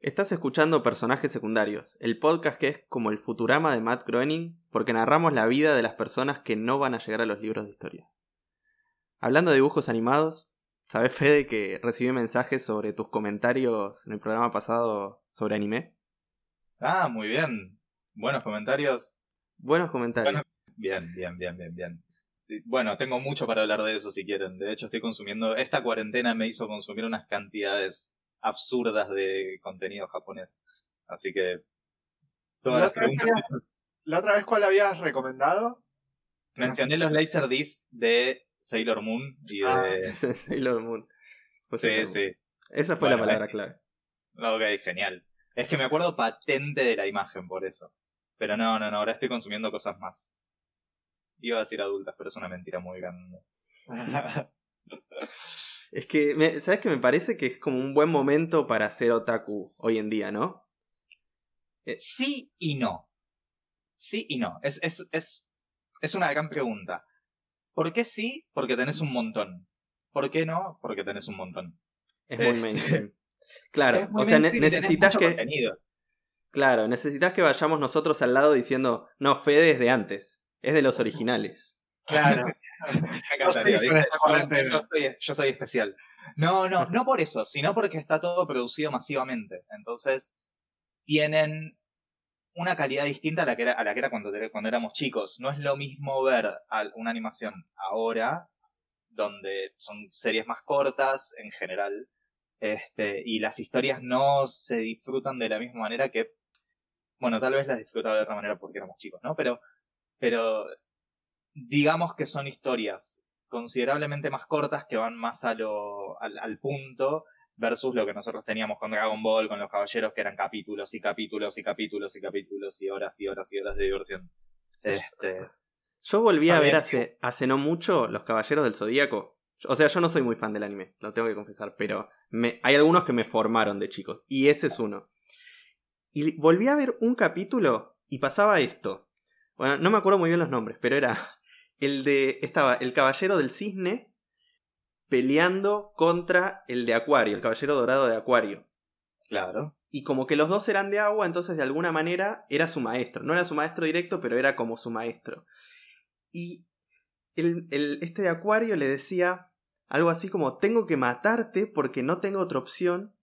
Estás escuchando Personajes Secundarios, el podcast que es como el Futurama de Matt Groening, porque narramos la vida de las personas que no van a llegar a los libros de historia. Hablando de dibujos animados, ¿sabes, Fede, que recibí mensajes sobre tus comentarios en el programa pasado sobre anime? Ah, muy bien. Buenos comentarios. Buenos comentarios. Bueno, bien, bien, bien, bien, bien. Bueno, tengo mucho para hablar de eso si quieren. De hecho, estoy consumiendo. Esta cuarentena me hizo consumir unas cantidades absurdas de contenido japonés. Así que. Todas ¿La las otra, vez, preguntas. la otra vez cuál habías recomendado? Mencioné los Laserdisc de Sailor Moon y de. Ah, Sailor Moon. Fue sí, Sailor Moon. sí. Esa fue Bueno, la palabra clave. Ok, genial. Es que me acuerdo patente de la imagen por eso. Pero no, no, no, ahora estoy consumiendo cosas más. Iba a decir adultas, pero es una mentira muy grande. Es que, me- ¿sabes que Me parece que es como un buen momento para ser otaku hoy en día, ¿no? Sí y no. Sí y no. Es, es, es, es una gran pregunta. ¿Por qué sí? Porque tenés un montón. ¿Por qué no? Porque tenés un montón. Es muy Este- mainstream. Claro, Es muy o sea, ne- necesitas que. contenido. Claro, necesitas que vayamos nosotros al lado diciendo, no, Fede es de antes, es de los originales. Claro. Esta Yo- soy- yo soy especial. No, no, no por eso, sino porque está todo producido masivamente. Entonces, tienen una calidad distinta a la que era, a la que era cuando, cuando éramos chicos. No es lo mismo ver una animación ahora, donde son series más cortas en general, este, y las historias no se disfrutan de la misma manera que, bueno, tal vez las disfrutaba de otra manera porque éramos chicos, ¿no? Pero, pero digamos que son historias considerablemente más cortas que van más a lo, al, al punto versus lo que nosotros teníamos con Dragon Ball, con los caballeros, que eran capítulos y capítulos y capítulos y capítulos y horas y horas y horas de diversión. Este, Yo volví a ver hace, hace no mucho Los Caballeros del Zodíaco. O sea, yo no soy muy fan del anime, lo tengo que confesar, pero me, hay algunos que me formaron de chicos, y ese es uno. Y volví a ver un capítulo y pasaba esto. Bueno, no me acuerdo muy bien los nombres, pero era el de. Estaba el caballero del cisne peleando contra el de Acuario, el caballero dorado de Acuario. claro. Y como que los dos eran de agua, entonces de alguna manera era su maestro. No era su maestro directo, pero era como su maestro. Y el, el- este de Acuario le decía algo así como, tengo que matarte porque no tengo otra opción.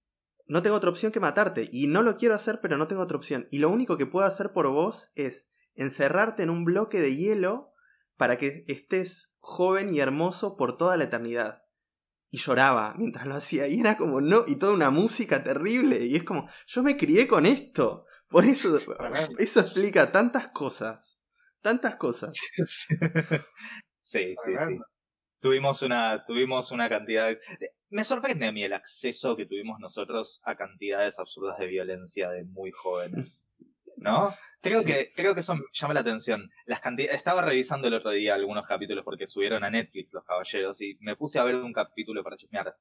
No tengo otra opción que matarte. Y no lo quiero hacer, pero no tengo otra opción. Y lo único que puedo hacer por vos es encerrarte en un bloque de hielo para que estés joven y hermoso por toda la eternidad. Y lloraba mientras lo hacía. Y era como, no, y toda una música terrible. Y es como, yo me crié con esto. Por eso, eso explica tantas cosas. Tantas cosas. Sí, sí, sí. Tuvimos una, tuvimos una cantidad de... Me sorprende a mí el acceso que tuvimos nosotros a cantidades absurdas de violencia de muy jóvenes. ¿No? Creo Sí. que, creo que eso me llama la atención. Las cantidades, estaba revisando el otro día algunos capítulos porque subieron a Netflix los caballeros y me puse a ver un capítulo para chismear.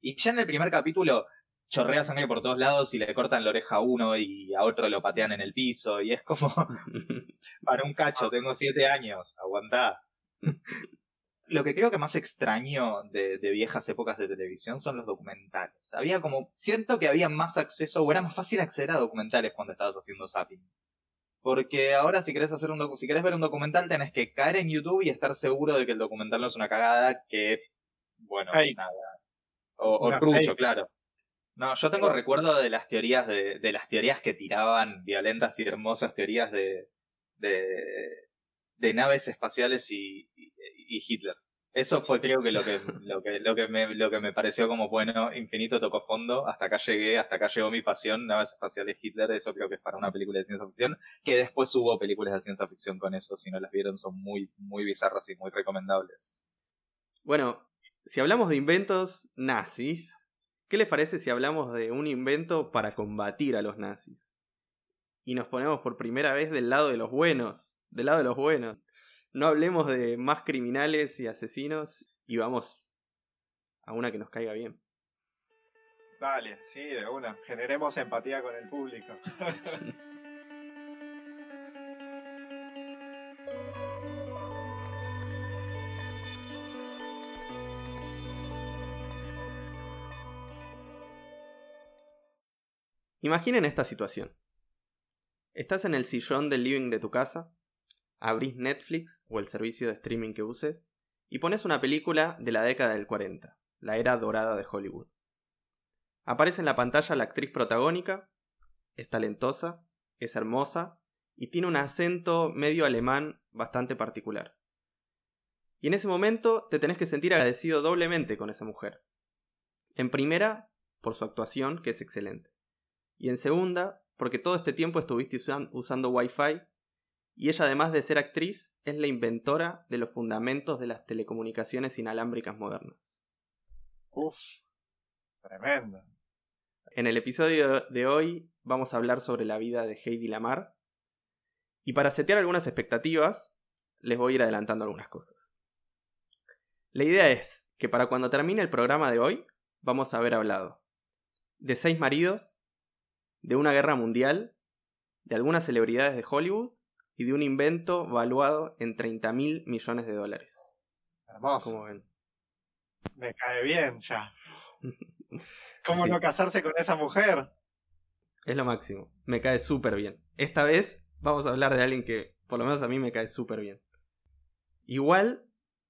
Y ya en el primer capítulo chorrea sangre por todos lados y le cortan la oreja a uno y a otro lo patean en el piso y es como, para un cacho, tengo siete años, aguantá. Lo que creo que más extraño de, de viejas épocas de televisión son los documentales. Había como, siento que había más acceso, o era más fácil acceder a documentales cuando estabas haciendo zapping. Porque ahora si querés hacer un docu si querés ver un documental tenés que caer en YouTube y estar seguro de que el documental no es una cagada, que, bueno, Fake. nada. O, o Una trucho, fake. claro. No, yo tengo recuerdo de las teorías de, de las teorías que tiraban violentas y hermosas teorías de, de, de naves espaciales y, y, Hitler. Eso fue creo que lo que, lo que, lo que me, lo que me pareció como bueno, infinito tocó fondo, hasta acá llegué, hasta acá llegó mi pasión, naves espaciales Hitler, eso creo que es para una película de ciencia ficción, que después hubo películas de ciencia ficción con eso, si no las vieron son muy, muy bizarras y muy recomendables. Bueno, si hablamos de inventos nazis, ¿qué les parece si hablamos de un invento para combatir a los nazis? Y nos ponemos por primera vez del lado de los buenos, del lado de los buenos. No hablemos de más criminales y asesinos y vamos a una que nos caiga bien. Dale, sí, de una. Generemos empatía con el público. Imaginen esta situación. Estás en el sillón del living de tu casa, abrís Netflix o el servicio de streaming que uses y pones una película de la década del 40, la era dorada de Hollywood. Aparece en la pantalla la actriz protagónica, es talentosa, es hermosa y tiene un acento medio alemán bastante particular. Y en ese momento te tenés que sentir agradecido doblemente con esa mujer. En primera, por su actuación, que es excelente. Y en segunda, porque todo este tiempo estuviste usando Wi-Fi y ella además de ser actriz es la inventora de los fundamentos de las telecomunicaciones inalámbricas modernas. Uf, tremendo. En el episodio de hoy vamos a hablar sobre la vida de Heidi Lamar. Y para setear algunas expectativas, les voy a ir adelantando algunas cosas. La idea es que para cuando termine el programa de hoy, vamos a haber hablado de seis maridos, de una guerra mundial, de algunas celebridades de Hollywood y de un invento valuado en 30 mil millones de dólares. Hermoso. Como ven? Me cae bien ya. ¿Cómo no casarse con esa mujer? Es lo máximo. Me cae súper bien. Esta vez vamos a hablar de alguien que, por lo menos a mí, me cae súper bien. Igual,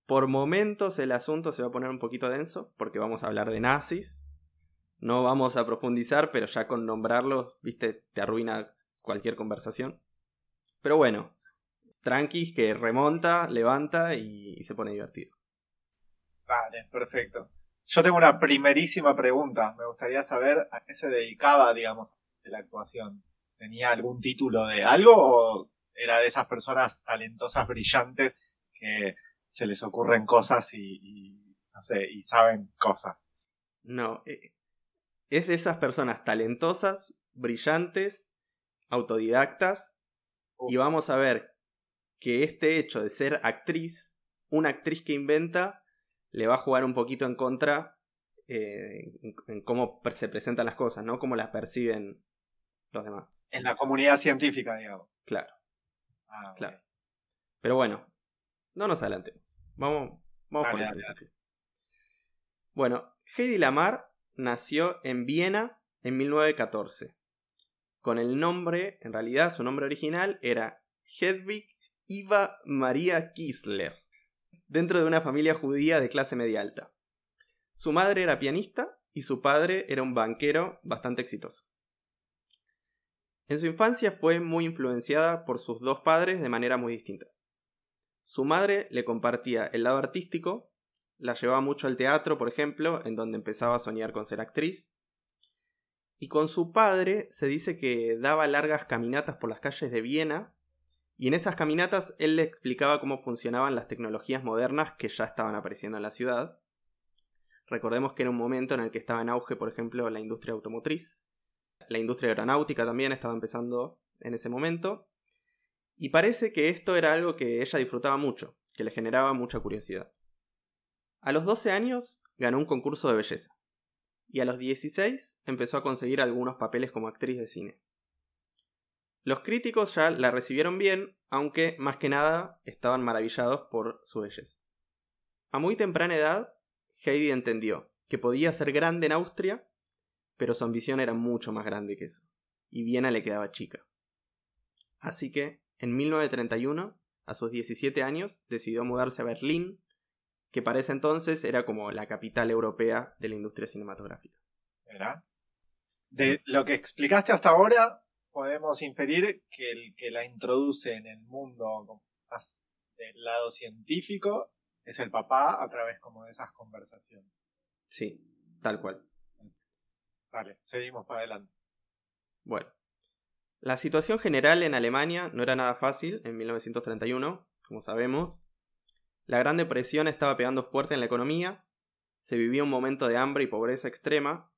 por momentos el asunto se va a poner un poquito denso, porque vamos a hablar de nazis. No vamos a profundizar, pero ya con nombrarlos, viste, te arruina cualquier conversación. Pero bueno, tranquis que remonta, levanta y, se pone divertido. Vale, perfecto. Yo tengo una primerísima pregunta. Me gustaría saber a qué se dedicaba, digamos, de la actuación. ¿Tenía algún título de algo o era de esas personas talentosas, brillantes, que se les ocurren cosas y, no sé, y saben cosas? No, eh, es de esas personas talentosas, brillantes, autodidactas, y vamos a ver que este hecho de ser actriz, una actriz que inventa, le va a jugar un poquito en contra eh, en, cómo se presentan las cosas, ¿no? Cómo las perciben los demás. En la comunidad científica, digamos. Claro. Ah, claro. Pero bueno, no nos adelantemos. Vamos, vamos por el principio. Bueno, Heidi Lamar nació en Viena en 1914 con el nombre, en realidad su nombre original era Hedwig Iva Maria Kisler, dentro de una familia judía de clase media alta. Su madre era pianista y su padre era un banquero bastante exitoso. En su infancia fue muy influenciada por sus dos padres de manera muy distinta. Su madre le compartía el lado artístico, la llevaba mucho al teatro, por ejemplo, en donde empezaba a soñar con ser actriz, y con su padre se dice que daba largas caminatas por las calles de Viena y en esas caminatas él le explicaba cómo funcionaban las tecnologías modernas que ya estaban apareciendo en la ciudad. Recordemos que era un momento en el que estaba en auge, por ejemplo, la industria automotriz. La industria aeronáutica también estaba empezando en ese momento. Y parece que esto era algo que ella disfrutaba mucho, que le generaba mucha curiosidad. A los 12 años ganó un concurso de belleza y a los 16 empezó a conseguir algunos papeles como actriz de cine. Los críticos ya la recibieron bien, aunque más que nada estaban maravillados por su belleza. A muy temprana edad, Heidi entendió que podía ser grande en Austria, pero su ambición era mucho más grande que eso, y Viena le quedaba chica. Así que, en 1931, a sus 17 años, decidió mudarse a Berlín que para ese entonces era como la capital europea de la industria cinematográfica. ¿Verdad? De lo que explicaste hasta ahora, podemos inferir que el que la introduce en el mundo más del lado científico es el papá a través como de esas conversaciones. Sí, tal cual. Vale, seguimos para adelante. Bueno, la situación general en Alemania no era nada fácil en 1931, como sabemos. La Gran Depresión estaba pegando fuerte en la economía, se vivía un momento de hambre y pobreza extrema,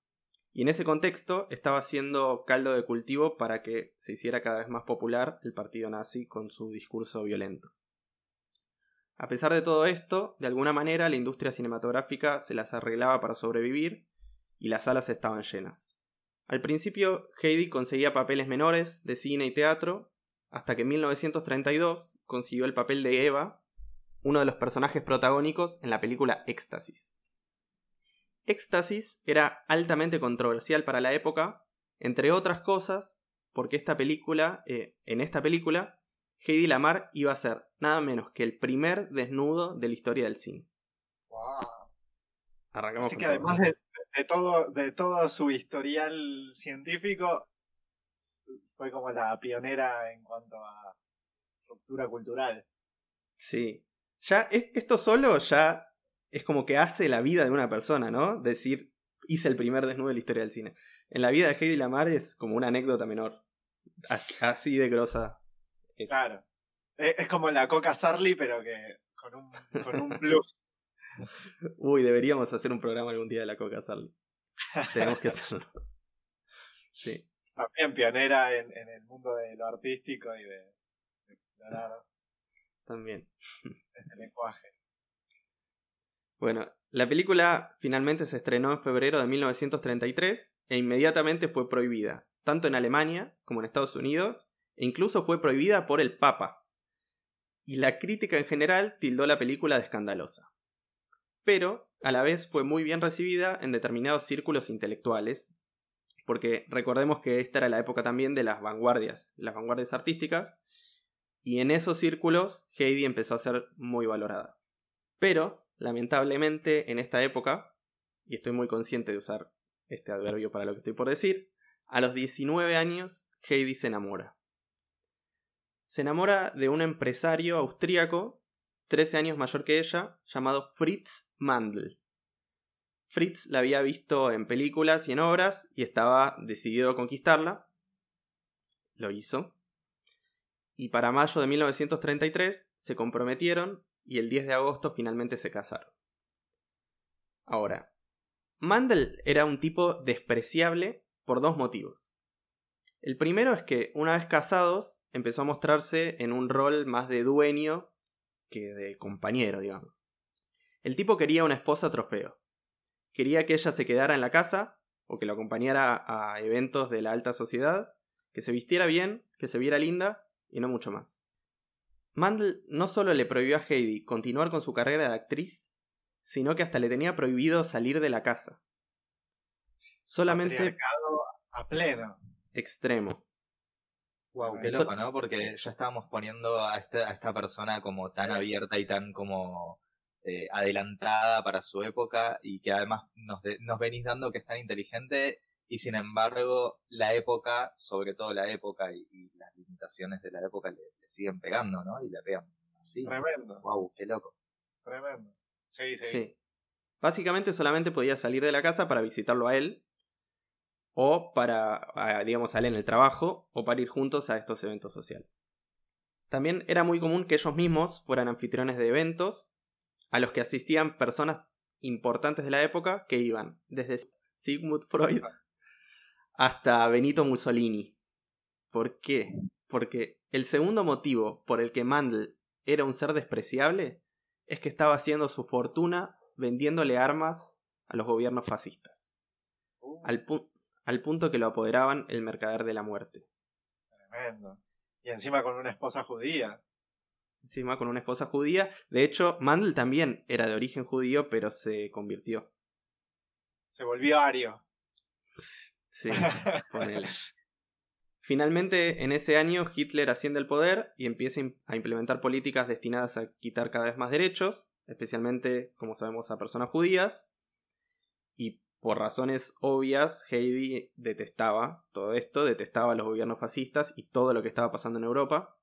y en ese contexto estaba siendo caldo de cultivo para que se hiciera cada vez más popular el partido nazi con su discurso violento. A pesar de todo esto, de alguna manera la industria cinematográfica se las arreglaba para sobrevivir y las salas estaban llenas. Al principio, Heidi conseguía papeles menores de cine y teatro, hasta que en 1932 consiguió el papel de Eva uno de los personajes protagónicos en la película Éxtasis. Éxtasis era altamente controversial para la época Entre otras cosas, porque esta película, eh, en esta película, Heidi Lamar iba a ser nada menos que el primer desnudo de la historia del cine. Wow. Arrancamos Así que además de, de todo, de todo su historial científico, fue como la pionera en cuanto a ruptura cultural. Sí. Ya, es- esto solo ya es como que hace la vida de una persona, ¿no? Decir, hice el primer desnudo de la historia del cine. En la vida de Heidi Lamar es como una anécdota menor. Así, así de grosa. es. Claro. Es, como la Coca Sarli, pero que con un, con un plus. Uy, deberíamos hacer un programa algún día de la Coca Sal. Tenemos que hacerlo. Sí. También pionera en, en el mundo de lo artístico y de, de explorar También. ese lenguaje. Bueno, la película finalmente se estrenó en febrero de 1933 e inmediatamente fue prohibida, tanto en Alemania como en Estados Unidos, e incluso fue prohibida por el Papa. Y la crítica en general tildó la película de escandalosa. Pero, a la vez, fue muy bien recibida en determinados círculos intelectuales, porque recordemos que esta era la época también de las vanguardias, las vanguardias artísticas, y en esos círculos Heidi empezó a ser muy valorada. Pero, lamentablemente, en esta época, y estoy muy consciente de usar este adverbio para lo que estoy por decir, a los 19 años Heidi se enamora. Se enamora de un empresario austríaco, 13 años mayor que ella, llamado Fritz Mandl. Fritz la había visto en películas y en obras y estaba decidido a conquistarla. Lo hizo. Y para mayo de 1933 se comprometieron y el 10 de agosto finalmente se casaron. Ahora, Mandel era un tipo despreciable por dos motivos. El primero es que, una vez casados, empezó a mostrarse en un rol más de dueño que de compañero, digamos. El tipo quería una esposa trofeo. Quería que ella se quedara en la casa o que lo acompañara a eventos de la alta sociedad, que se vistiera bien, que se viera linda y no mucho más. Mandel no solo le prohibió a Heidi continuar con su carrera de actriz, sino que hasta le tenía prohibido salir de la casa. Solamente a pleno. extremo. Wow, qué loco, ¿no? Porque ya estábamos poniendo a esta, a esta persona como tan abierta y tan como eh, adelantada para su época y que además nos, de- nos venís dando que es tan inteligente y sin embargo la época, sobre todo la época y, y las limitaciones de la época le, le siguen pegando, ¿no? Y le pegan así. Tremendo, Wow, qué loco. tremendo. Sí, sí. Sí. Básicamente solamente podía salir de la casa para visitarlo a él, o para, a, digamos, a él en el trabajo, o para ir juntos a estos eventos sociales. También era muy común que ellos mismos fueran anfitriones de eventos a los que asistían personas importantes de la época que iban desde Sigmund Freud hasta Benito Mussolini. ¿Por qué? Porque el segundo motivo por el que Mandel era un ser despreciable es que estaba haciendo su fortuna vendiéndole armas a los gobiernos fascistas, Uh, al, pu- al punto que lo apoderaban el mercader de la muerte. tremendo. Y encima con una esposa judía. Encima con una esposa judía. De hecho, Mandel también era de origen judío, pero se convirtió. Se volvió ario. Sí, ponele. Finalmente, en ese año, Hitler asciende al poder y empieza a implementar políticas destinadas a quitar cada vez más derechos, especialmente, como sabemos, a personas judías. Y por razones obvias, Heidi detestaba todo esto, detestaba a los gobiernos fascistas y todo lo que estaba pasando en Europa.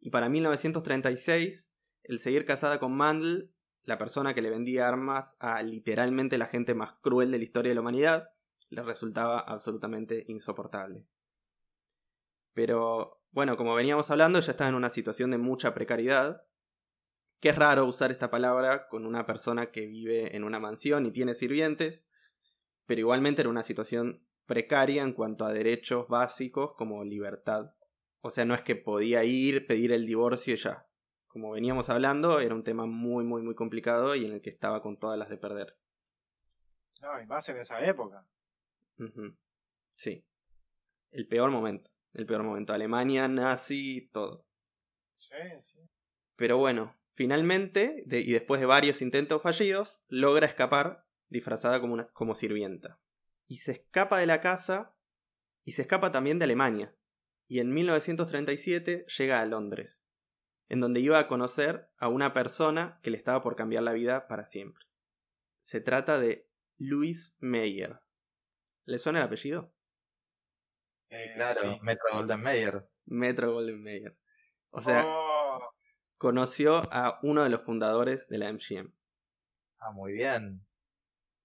Y para 1936, el seguir casada con Mandel, la persona que le vendía armas a literalmente la gente más cruel de la historia de la humanidad, le resultaba absolutamente insoportable. Pero, bueno, como veníamos hablando, ella estaba en una situación de mucha precariedad, que es raro usar esta palabra con una persona que vive en una mansión y tiene sirvientes, pero igualmente era una situación precaria en cuanto a derechos básicos como libertad. O sea, no es que podía ir, pedir el divorcio y ya. Como veníamos hablando, era un tema muy, muy, muy complicado y en el que estaba con todas las de perder. No, y más en esa época. Sí. El peor momento. El peor momento. Alemania, nazi, todo. Sí, sí. Pero bueno, finalmente, de- y después de varios intentos fallidos, logra escapar disfrazada como, una, como sirvienta. Y se escapa de la casa Y se escapa también de Alemania. Y en 1937 llega a Londres, en donde iba a conocer a una persona que le estaba por cambiar la vida para siempre. Se trata de Louis Meyer. ¿Le suena el apellido? Eh, Claro, sí. Metro Golden Mayer. Metro Golden Mayer. O sea, Oh, conoció a uno de los fundadores de la MGM. Ah, muy bien.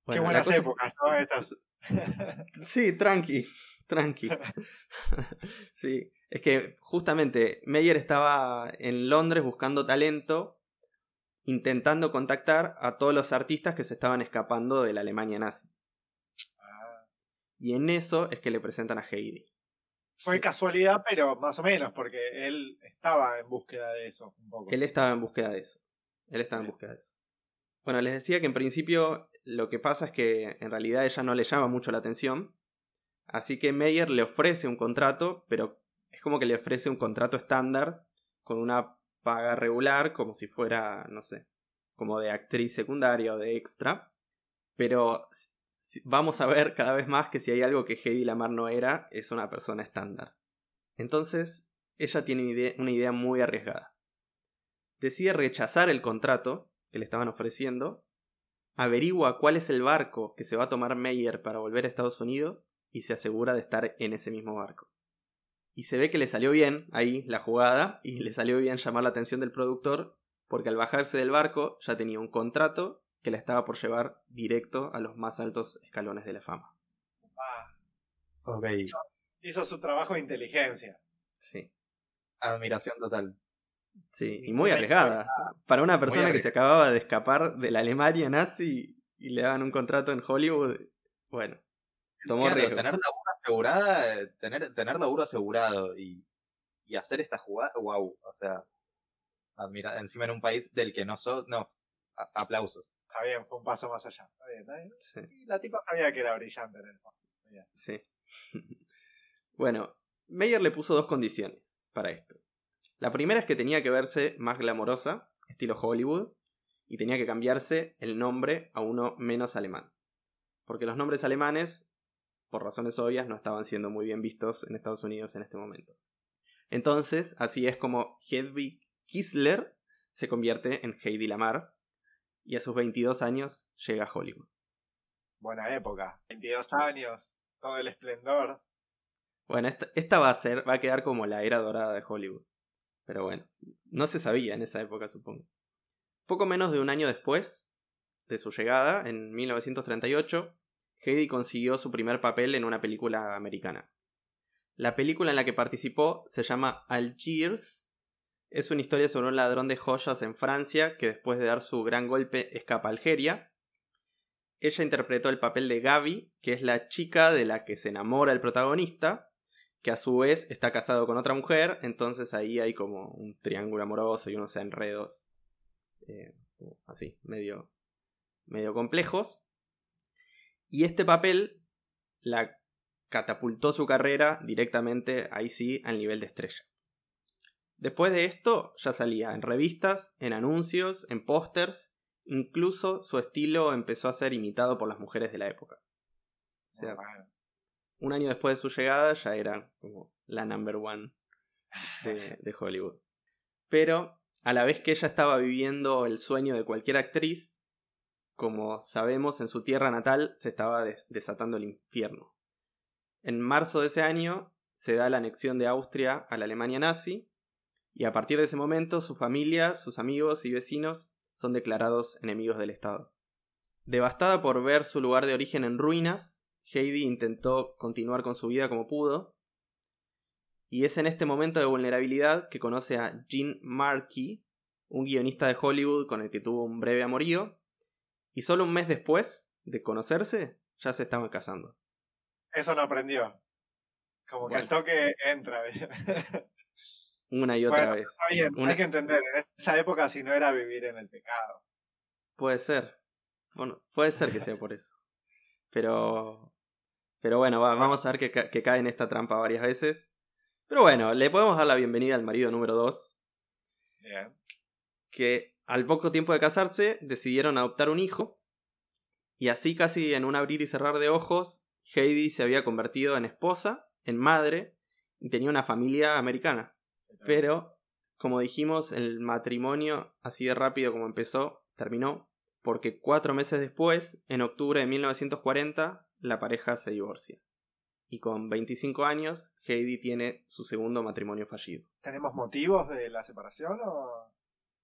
qué Bueno, buenas cosa- épocas, ¿no? Estas. Sí, tranqui, tranqui. sí, es que justamente Meyer estaba en Londres buscando talento, intentando contactar a todos los artistas que se estaban escapando de la Alemania nazi. Y en eso es que le presentan a Heidi. Fue Sí. casualidad, pero más o menos, porque él estaba en búsqueda de eso un poco. Él estaba en búsqueda de eso. Él estaba en búsqueda de eso. Bueno, les decía que en principio lo que pasa es que en realidad ella no le llama mucho la atención. Así que Meyer le ofrece un contrato, pero es como que le ofrece un contrato estándar con una paga regular, como si fuera, no sé, como de actriz secundaria o de extra. Pero vamos a ver cada vez más que si hay algo que Heidi Lamar no era, es una persona estándar. Entonces, ella tiene una idea, una idea muy arriesgada. Decide rechazar el contrato que le estaban ofreciendo, averigua cuál es el barco que se va a tomar Meyer para volver a Estados Unidos y se asegura de estar en ese mismo barco. Y se ve que le salió bien ahí la jugada y le salió bien llamar la atención del productor porque al bajarse del barco ya tenía un contrato que la estaba por llevar directo a los más altos escalones de la fama. Ah, Ok. hizo su trabajo de inteligencia. Sí. Admiración total. Sí, y muy arriesgada. Para una persona que se acababa de escapar de la Alemania nazi y le daban un contrato en Hollywood, bueno, tomó Claro, riesgo. tener laburo asegurada, eh, tener, tener laburo asegurado y, y hacer esta jugada, wow, o sea, admira, encima en un país del que no sos, no, a- aplausos. Está bien, fue un paso más allá. Está bien, está bien. Sí, Y la tipa sabía que era brillante en el fondo. sí. bueno, Meyer le puso dos condiciones para esto. La primera es que tenía que verse más glamorosa, estilo Hollywood, y tenía que cambiarse el nombre a uno menos alemán. Porque los nombres alemanes, por razones obvias, no estaban siendo muy bien vistos en Estados Unidos en este momento. Entonces, así es como Hedwig Kissler se convierte en Heidi Lamar y a sus 22 años llega a Hollywood. Buena época. 22 años, todo el esplendor. Bueno, esta, esta va a ser, va a quedar como la era dorada de Hollywood. Pero bueno, no se sabía en esa época, supongo. Poco menos de un año después de su llegada, en 1938, Heidi consiguió su primer papel en una película americana. La película en la que participó se llama Algiers. Es una historia sobre un ladrón de joyas en Francia que después de dar su gran golpe escapa a Algeria. Ella interpretó el papel de Gaby, que es la chica de la que se enamora el protagonista, que a su vez está casado con otra mujer, entonces ahí hay como un triángulo amoroso y unos enredos eh, así, medio, medio complejos. Y este papel la catapultó su carrera directamente, ahí sí, al nivel de estrella. Después de esto, ya salía en revistas, en anuncios, en pósters, incluso su estilo empezó a ser imitado por las mujeres de la época. O sea, un año después de su llegada ya era como la number one de, de Hollywood. Pero a la vez que ella estaba viviendo el sueño de cualquier actriz, como sabemos en su tierra natal se estaba des- desatando el infierno. En marzo de ese año se da la anexión de Austria a la Alemania nazi y a partir de ese momento su familia, sus amigos y vecinos son declarados enemigos del Estado. Devastada por ver su lugar de origen en ruinas, Heidi intentó continuar con su vida como pudo. Y es en este momento de vulnerabilidad que conoce a Gene Markey, un guionista de Hollywood con el que tuvo un breve amorío. Y solo un mes después de conocerse, ya se estaban casando. Eso no aprendió. Como que al toque entra. Una y otra bueno, vez. está bien, Una- hay que entender. En esa época, si no era vivir en el pecado. Puede ser. Bueno, puede ser que sea por eso. Pero. Pero bueno, va- vamos a ver que, ca- que cae en esta trampa varias veces. Pero bueno, le podemos dar la bienvenida al marido número 2. Bien. que al poco tiempo de casarse decidieron adoptar un hijo y así casi en un abrir y cerrar de ojos Heidi se había convertido en esposa en madre y tenía una familia americana. Pero, como dijimos, el matrimonio, así de rápido como empezó, terminó, porque cuatro meses después, en octubre de 1940, la pareja se divorcia. Y con 25 años, Heidi tiene su segundo matrimonio fallido. ¿Tenemos motivos de la separación o...?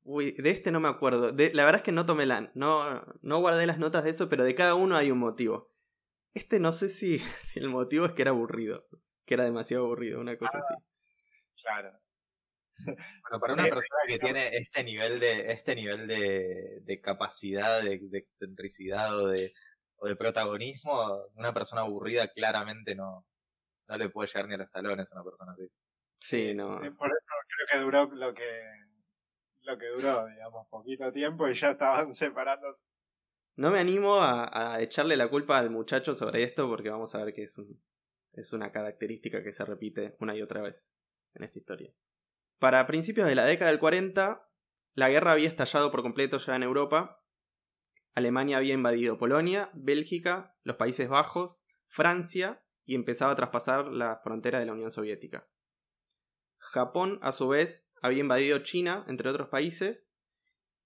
Uy, de este no me acuerdo. De, la verdad es que no tomé la... No, no guardé las notas de eso, pero de cada uno hay un motivo. Este no sé si, si el motivo es que era aburrido. Que era demasiado aburrido, una cosa así. Claro. Bueno, para una persona que tiene este nivel de, este nivel de, de capacidad, de, de excentricidad o de, o de protagonismo, una persona aburrida claramente no, no le puede llegar ni a los talones a una persona así. Sí, no. Eh, Por eso creo que duró lo que, lo que duró, digamos, poquito tiempo y ya estaban separándose. No me animo a, a echarle la culpa al muchacho sobre esto porque vamos a ver que es, un, es una característica que se repite una y otra vez en esta historia. Para principios de la década del 40, la guerra había estallado por completo ya en Europa. Alemania había invadido Polonia, Bélgica, los Países Bajos, Francia y empezaba a traspasar la frontera de la Unión Soviética. Japón, a su vez, había invadido China, entre otros países,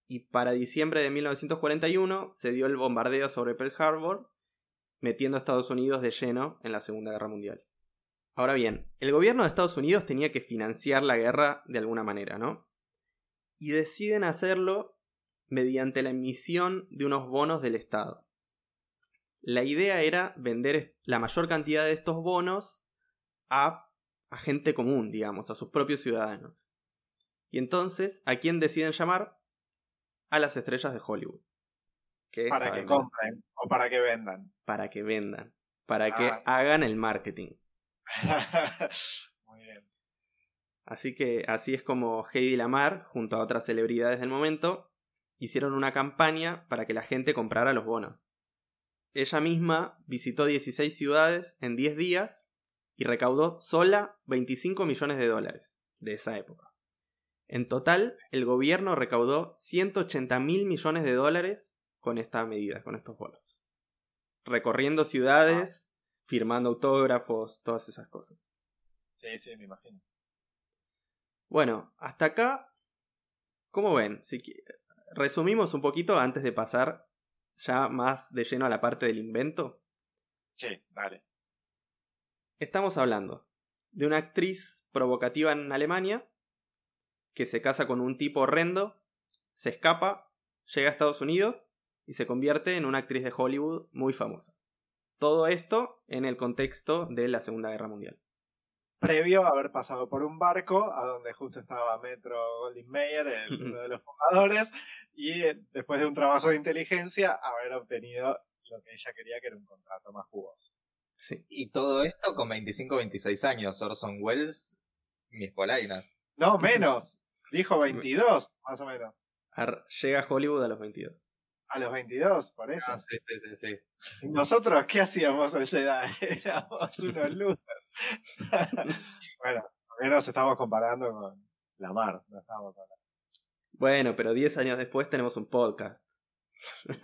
y para diciembre de 1941 se dio el bombardeo sobre Pearl Harbor, metiendo a Estados Unidos de lleno en la Segunda Guerra Mundial. Ahora bien, el gobierno de Estados Unidos tenía que financiar la guerra de alguna manera, ¿no? Y deciden hacerlo mediante la emisión de unos bonos del Estado. La idea era vender la mayor cantidad de estos bonos a, a gente común, digamos, a sus propios ciudadanos. Y entonces, ¿a quién deciden llamar? A las estrellas de Hollywood. Que Para que compren o para que vendan. Para que vendan. Para que Ah. hagan el marketing. Muy bien. Así que así es como Heidi Lamar, junto a otras celebridades del momento, hicieron una campaña para que la gente comprara los bonos. Ella misma visitó 16 ciudades en 10 días y recaudó sola 25 millones de dólares de esa época. En total, el gobierno recaudó 180 mil millones de dólares con esta medida, con estos bonos. Recorriendo ciudades, firmando autógrafos, todas esas cosas. Sí, sí, me imagino. Bueno, hasta acá, ¿cómo ven? Si resumimos un poquito antes de pasar ya más de lleno a la parte del invento. Sí, dale. Estamos hablando de una actriz provocativa en Alemania que se casa con un tipo horrendo, se escapa, llega a Estados Unidos y se convierte en una actriz de Hollywood muy famosa. Todo esto en el contexto de la Segunda Guerra Mundial. Previo a haber pasado por un barco, a donde justo estaba Metro Goldwyn Mayer, el- uno de los fundadores, y eh, después de un trabajo de inteligencia, haber obtenido lo que ella quería, que era un contrato más jugoso. Sí. Y todo esto con 25 26 años. Orson Welles, mis polainas. No, menos. Dijo 22, más o menos. Ar- llega a Hollywood a los 22. A los 22, por eso. Ah, sí, sí, sí, sí. ¿Y nosotros qué hacíamos a esa edad? Éramos unos losers. bueno, al menos estamos comparando con la mar. No estamos con Bueno, pero 10 años después tenemos un podcast.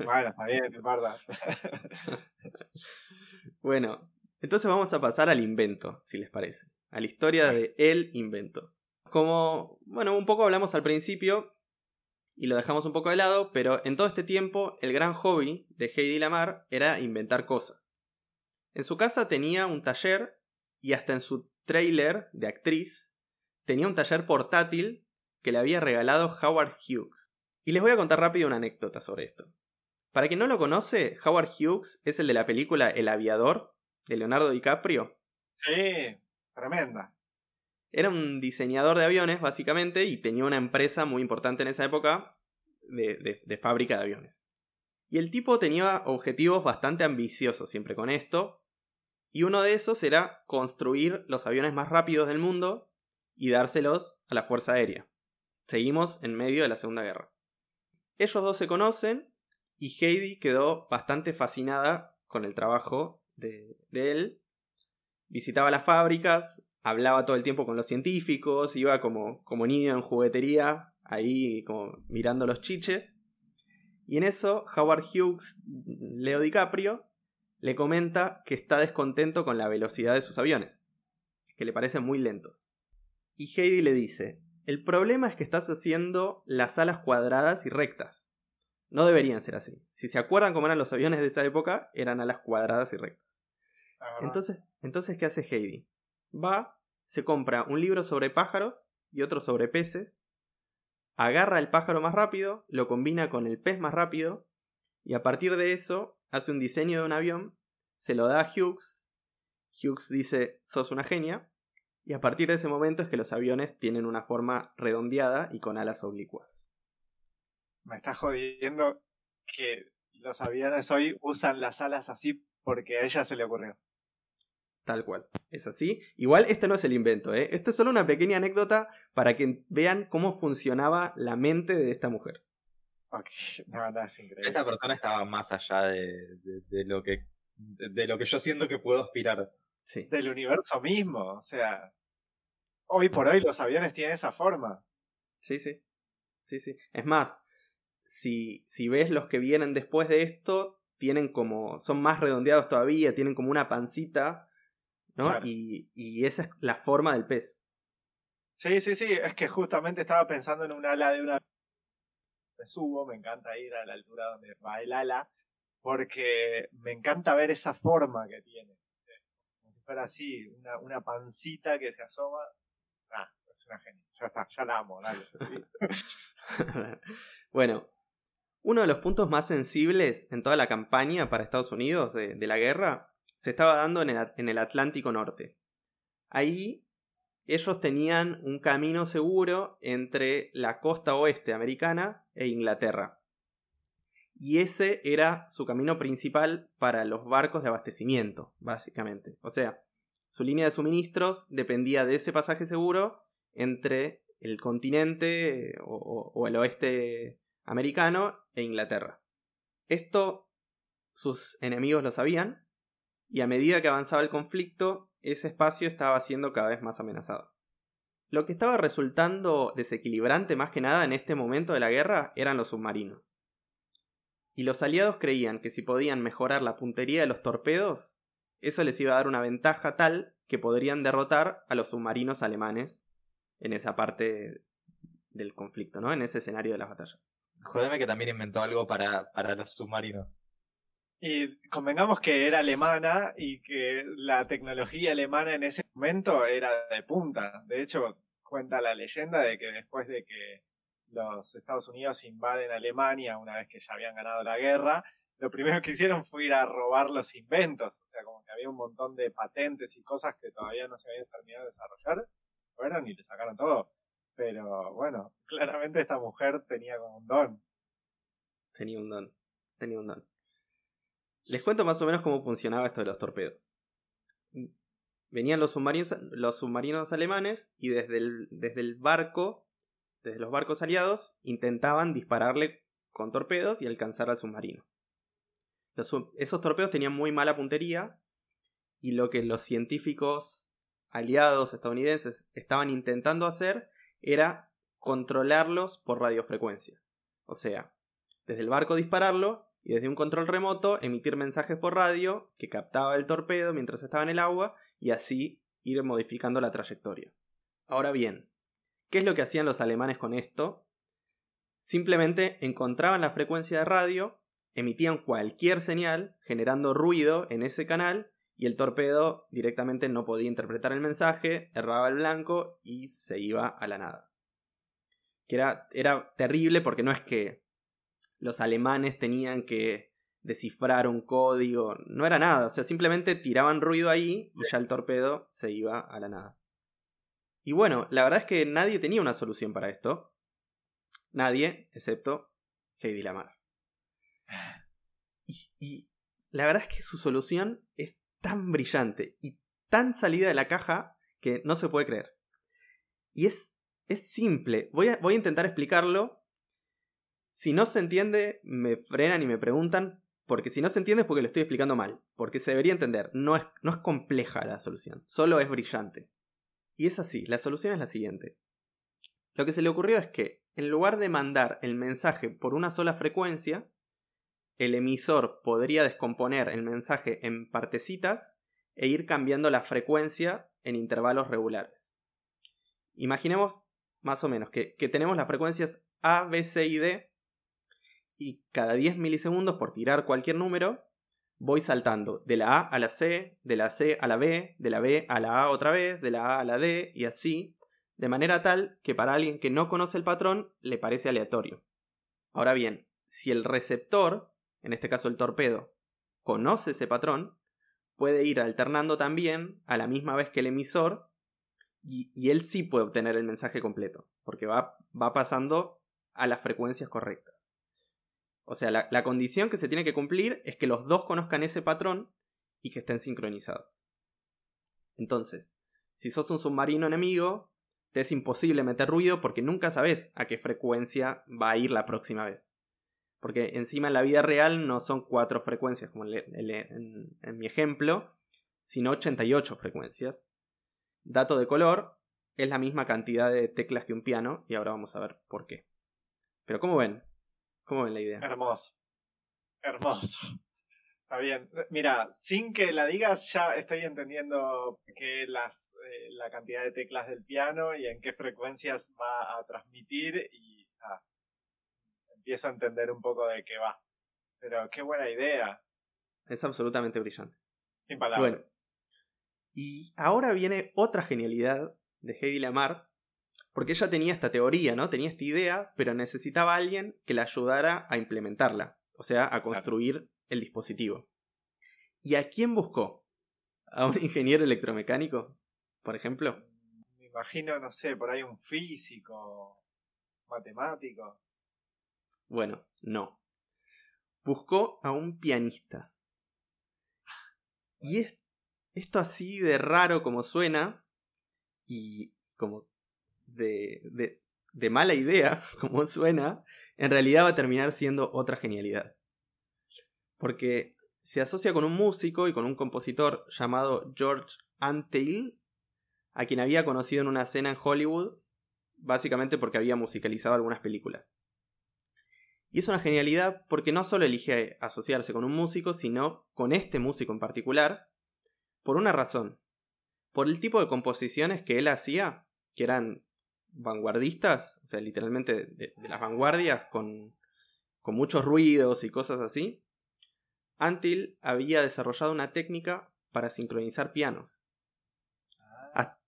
Bueno, está bien, no importa. Bueno, entonces vamos a pasar al invento, si les parece. A la historia de el invento. Como, bueno, un poco hablamos al principio y lo dejamos un poco de lado, pero en todo este tiempo el gran hobby de Heidi Lamar era inventar cosas. En su casa tenía un taller y hasta en su trailer de actriz tenía un taller portátil que le había regalado Howard Hughes. Y les voy a contar rápido una anécdota sobre esto. Para quien no lo conoce, Howard Hughes es el de la película El aviador de Leonardo DiCaprio. Sí, tremenda. Era un diseñador de aviones, básicamente, y tenía una empresa muy importante en esa época de, de- fábrica de aviones. Y el tipo tenía objetivos bastante ambiciosos siempre con esto, y uno de esos era construir los aviones más rápidos del mundo y dárselos a la Fuerza Aérea. Seguimos en medio de la Segunda Guerra. Ellos dos se conocen y Heidi quedó bastante fascinada con el trabajo de, de él. Visitaba las fábricas, hablaba todo el tiempo con los científicos, iba como, como niño en juguetería, ahí como mirando los chiches. Y en eso Howard Hughes, Leo DiCaprio, le comenta que está descontento con la velocidad de sus aviones. que le parecen muy lentos. Y Heidi le dice, el problema es que estás haciendo las alas cuadradas y rectas. No deberían ser así. Si se acuerdan cómo eran los aviones de esa época, eran alas cuadradas y rectas. Entonces, entonces, ¿qué hace Heidi? Va, se compra un libro sobre pájaros y otro sobre peces, agarra el pájaro más rápido, lo combina con el pez más rápido, y a partir de eso hace un diseño de un avión, se lo da a Hughes, Hughes dice, sos una genia, y a partir de ese momento es que los aviones tienen una forma redondeada y con alas oblicuas. Me está jodiendo que los aviones hoy usan las alas así porque a ella se le ocurrió. Tal cual, es así. Igual este no es el invento, ¿eh? Esto es solo una pequeña anécdota para que vean cómo funcionaba la mente de esta mujer. Ok, no, no, es increíble. Esta persona estaba más allá de, de, lo que de, lo que yo siento que puedo aspirar. Sí. Del universo mismo, o sea, hoy por hoy los aviones tienen esa forma. Sí, sí. Sí, sí. Es más, si, si ves los que vienen después de esto, tienen como. son más redondeados todavía, tienen como una pancita ¿no? Y, y esa es la forma del pez. Sí, sí, sí, es que justamente estaba pensando en un ala de una... Me subo, me encanta ir a la altura donde va el ala, porque me encanta ver esa forma que tiene. Como si fuera así, una, una pancita que se asoma. Ah, es una genia. Ya está, ya la amo, dale. bueno, uno de los puntos más sensibles en toda la campaña para Estados Unidos de, de la guerra se estaba dando en el, Atlántico Norte. Ahí ellos tenían un camino seguro entre la costa oeste americana e Inglaterra. Y ese era su camino principal para los barcos de abastecimiento, básicamente. O sea, su línea de suministros dependía de ese pasaje seguro entre el continente o, o el oeste americano e Inglaterra. Esto sus enemigos lo sabían y a medida que avanzaba el conflicto, ese espacio estaba siendo cada vez más amenazado. Lo que estaba resultando desequilibrante más que nada en este momento de la guerra eran los submarinos. Y los aliados creían que si podían mejorar la puntería de los torpedos, eso les iba a dar una ventaja tal que podrían derrotar a los submarinos alemanes en esa parte del conflicto, ¿no? En ese escenario de las batallas. Jodeme que también inventó algo para, para los submarinos. Y convengamos que era alemana y que la tecnología alemana en ese momento era de punta. De hecho, cuenta la leyenda de que después de que los Estados Unidos invaden Alemania una vez que ya habían ganado la guerra, lo primero que hicieron fue ir a robar los inventos. O sea, como que había un montón de patentes y cosas que todavía no se habían terminado de desarrollar. Fueron y le sacaron todo. Pero bueno, claramente esta mujer tenía como un don. Tenía un don. Tenía un don. Les cuento más o menos cómo funcionaba esto de los torpedos. Venían los submarinos, los submarinos alemanes y desde el, desde el barco, desde los barcos aliados, intentaban dispararle con torpedos y alcanzar al submarino. esos torpedos tenían muy mala puntería y lo que los científicos aliados estadounidenses estaban intentando hacer era controlarlos por radiofrecuencia. O sea, desde el barco dispararlo y desde un control remoto emitir mensajes por radio que captaba el torpedo mientras estaba en el agua y así ir modificando la trayectoria. Ahora bien, ¿qué es lo que hacían los alemanes con esto? Simplemente encontraban la frecuencia de radio, emitían cualquier señal generando ruido en ese canal y el torpedo directamente no podía interpretar el mensaje, erraba el blanco y se iba a la nada. Que era, era terrible porque no es que los alemanes tenían que descifrar un código, no era nada, o sea, simplemente tiraban ruido ahí y ya el torpedo se iba a la nada. Y bueno, la verdad es que nadie tenía una solución para esto. Nadie, excepto Heidi Lamar. Y, y la verdad es que su solución es tan brillante y tan salida de la caja que no se puede creer. Y es, es simple. Voy a, voy a intentar explicarlo si no se entiende, me frenan y me preguntan, porque si no se entiende es porque lo estoy explicando mal, porque se debería entender, no es, no es compleja la solución, solo es brillante. Y es así, la solución es la siguiente. Lo que se le ocurrió es que, en lugar de mandar el mensaje por una sola frecuencia, el emisor podría descomponer el mensaje en partecitas e ir cambiando la frecuencia en intervalos regulares. Imaginemos más o menos que, que tenemos las frecuencias A, B, C y D y cada 10 milisegundos por tirar cualquier número voy saltando de la A a la C, de la C a la B, de la B a la A otra vez, de la A a la D y así, de manera tal que para alguien que no conoce el patrón le parece aleatorio. Ahora bien, si el receptor, en este caso el torpedo, conoce ese patrón, puede ir alternando también a la misma vez que el emisor y, él sí puede obtener el mensaje completo, porque va, va pasando a las frecuencias correctas. O sea, la, condición que se tiene que cumplir es que los dos conozcan ese patrón y que estén sincronizados. Entonces, si sos un submarino enemigo, te es imposible meter ruido porque nunca sabes a qué frecuencia va a ir la próxima vez. Porque encima en la vida real no son cuatro frecuencias como en, en mi ejemplo, sino 88 frecuencias. Dato de color, es la misma cantidad de teclas que un piano y ahora vamos a ver por qué. Pero ¿cómo ven? ¿Cómo ven la idea? Hermoso. Hermoso. Está bien. Mira, sin que la digas, ya estoy entendiendo qué las, eh, la cantidad de teclas del piano y en qué frecuencias va a transmitir y ah, empiezo a entender un poco de qué va. Pero qué buena idea. Es absolutamente brillante. Sin palabras. Bueno, y ahora viene otra genialidad de Heidi Lamar, porque ella tenía esta teoría, ¿no? Tenía esta idea, pero necesitaba a alguien que la ayudara a implementarla, o sea, a construir el dispositivo. ¿Y a quién buscó? ¿A un ingeniero electromecánico, por ejemplo? Me imagino, no sé, por ahí un físico, matemático. Bueno, no. Buscó a un pianista. Y es esto así de raro como suena y como de, mala idea como suena, en realidad va a terminar siendo otra genialidad. Porque se asocia con un músico y con un compositor llamado George Antheil, a quien había conocido en una escena en Hollywood, básicamente porque había musicalizado algunas películas. Y es una genialidad porque no solo elige asociarse con un músico, sino con este músico en particular, por una razón. Por el tipo de composiciones que él hacía, que eran vanguardistas, o sea, literalmente de, las vanguardias, con, con muchos ruidos y cosas así, Antil había desarrollado una técnica para sincronizar pianos. Ah.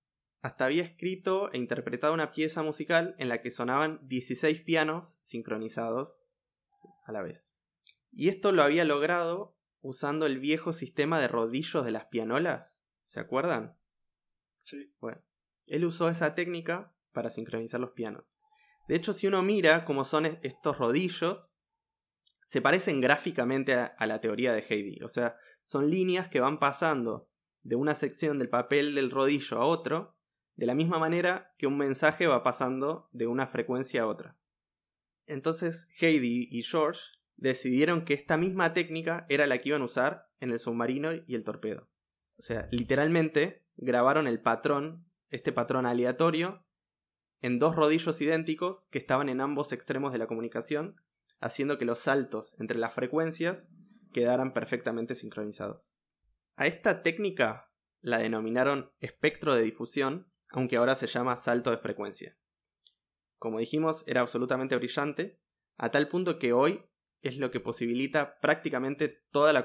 Hasta había escrito e interpretado una pieza musical en la que sonaban 16 pianos sincronizados a la vez. Y esto lo había logrado usando el viejo sistema de rodillos de las pianolas. ¿Se acuerdan? Sí. Bueno, él usó esa técnica para sincronizar los pianos. De hecho, si uno mira cómo son estos rodillos, se parecen gráficamente a, a, la teoría de Heidi. O sea, son líneas que van pasando de una sección del papel del rodillo a otro, de la misma manera que un mensaje va pasando de una frecuencia a otra. Entonces, Heidi y George decidieron que esta misma técnica era la que iban a usar en el submarino y el torpedo. O sea, literalmente grabaron el patrón, este patrón aleatorio, en dos rodillos idénticos que estaban en ambos extremos de la comunicación, haciendo que los saltos entre las frecuencias quedaran perfectamente sincronizados. A esta técnica la denominaron espectro de difusión, aunque ahora se llama salto de frecuencia. Como dijimos, era absolutamente brillante, a tal punto que hoy es lo que posibilita prácticamente toda la,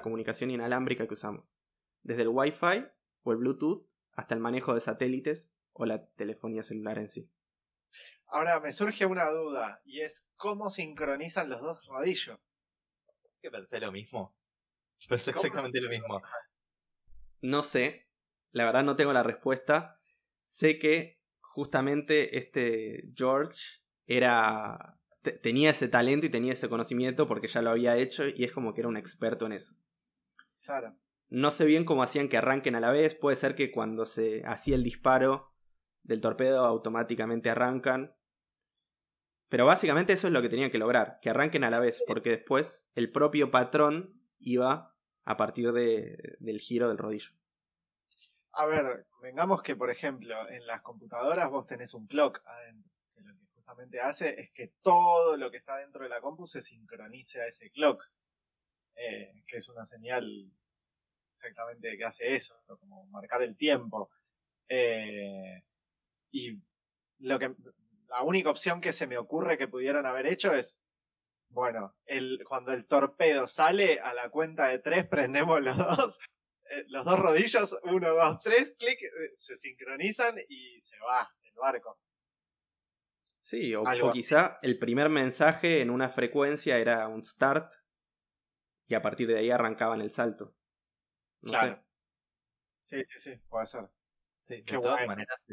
comunicación inalámbrica que usamos, desde el Wi-Fi o el Bluetooth hasta el manejo de satélites o la telefonía celular en sí. Ahora me surge una duda y es cómo sincronizan los dos rodillos. Que pensé lo mismo. Pensé exactamente lo mismo. No sé, la verdad no tengo la respuesta. Sé que justamente este George era tenía ese talento y tenía ese conocimiento porque ya lo había hecho y es como que era un experto en eso. Claro. No sé bien cómo hacían que arranquen a la vez, puede ser que cuando se hacía el disparo del torpedo automáticamente arrancan. Pero básicamente eso es lo que tenían que lograr, que arranquen a la vez, porque después el propio patrón iba a partir de, del giro del rodillo. A ver, vengamos que por ejemplo en las computadoras vos tenés un clock adentro hace es que todo lo que está dentro de la compu se sincronice a ese clock, eh, que es una señal exactamente que hace eso, como marcar el tiempo. Eh, y lo que la única opción que se me ocurre que pudieran haber hecho es bueno, el, cuando el torpedo sale a la cuenta de tres, prendemos los dos, eh, los dos rodillos, uno, dos, tres, clic, eh, se sincronizan y se va el barco. Sí, o, quizá el primer mensaje en una frecuencia era un start y a partir de ahí arrancaban el salto. claro. Sí, sí, sí, puede ser. Sí, de todas maneras,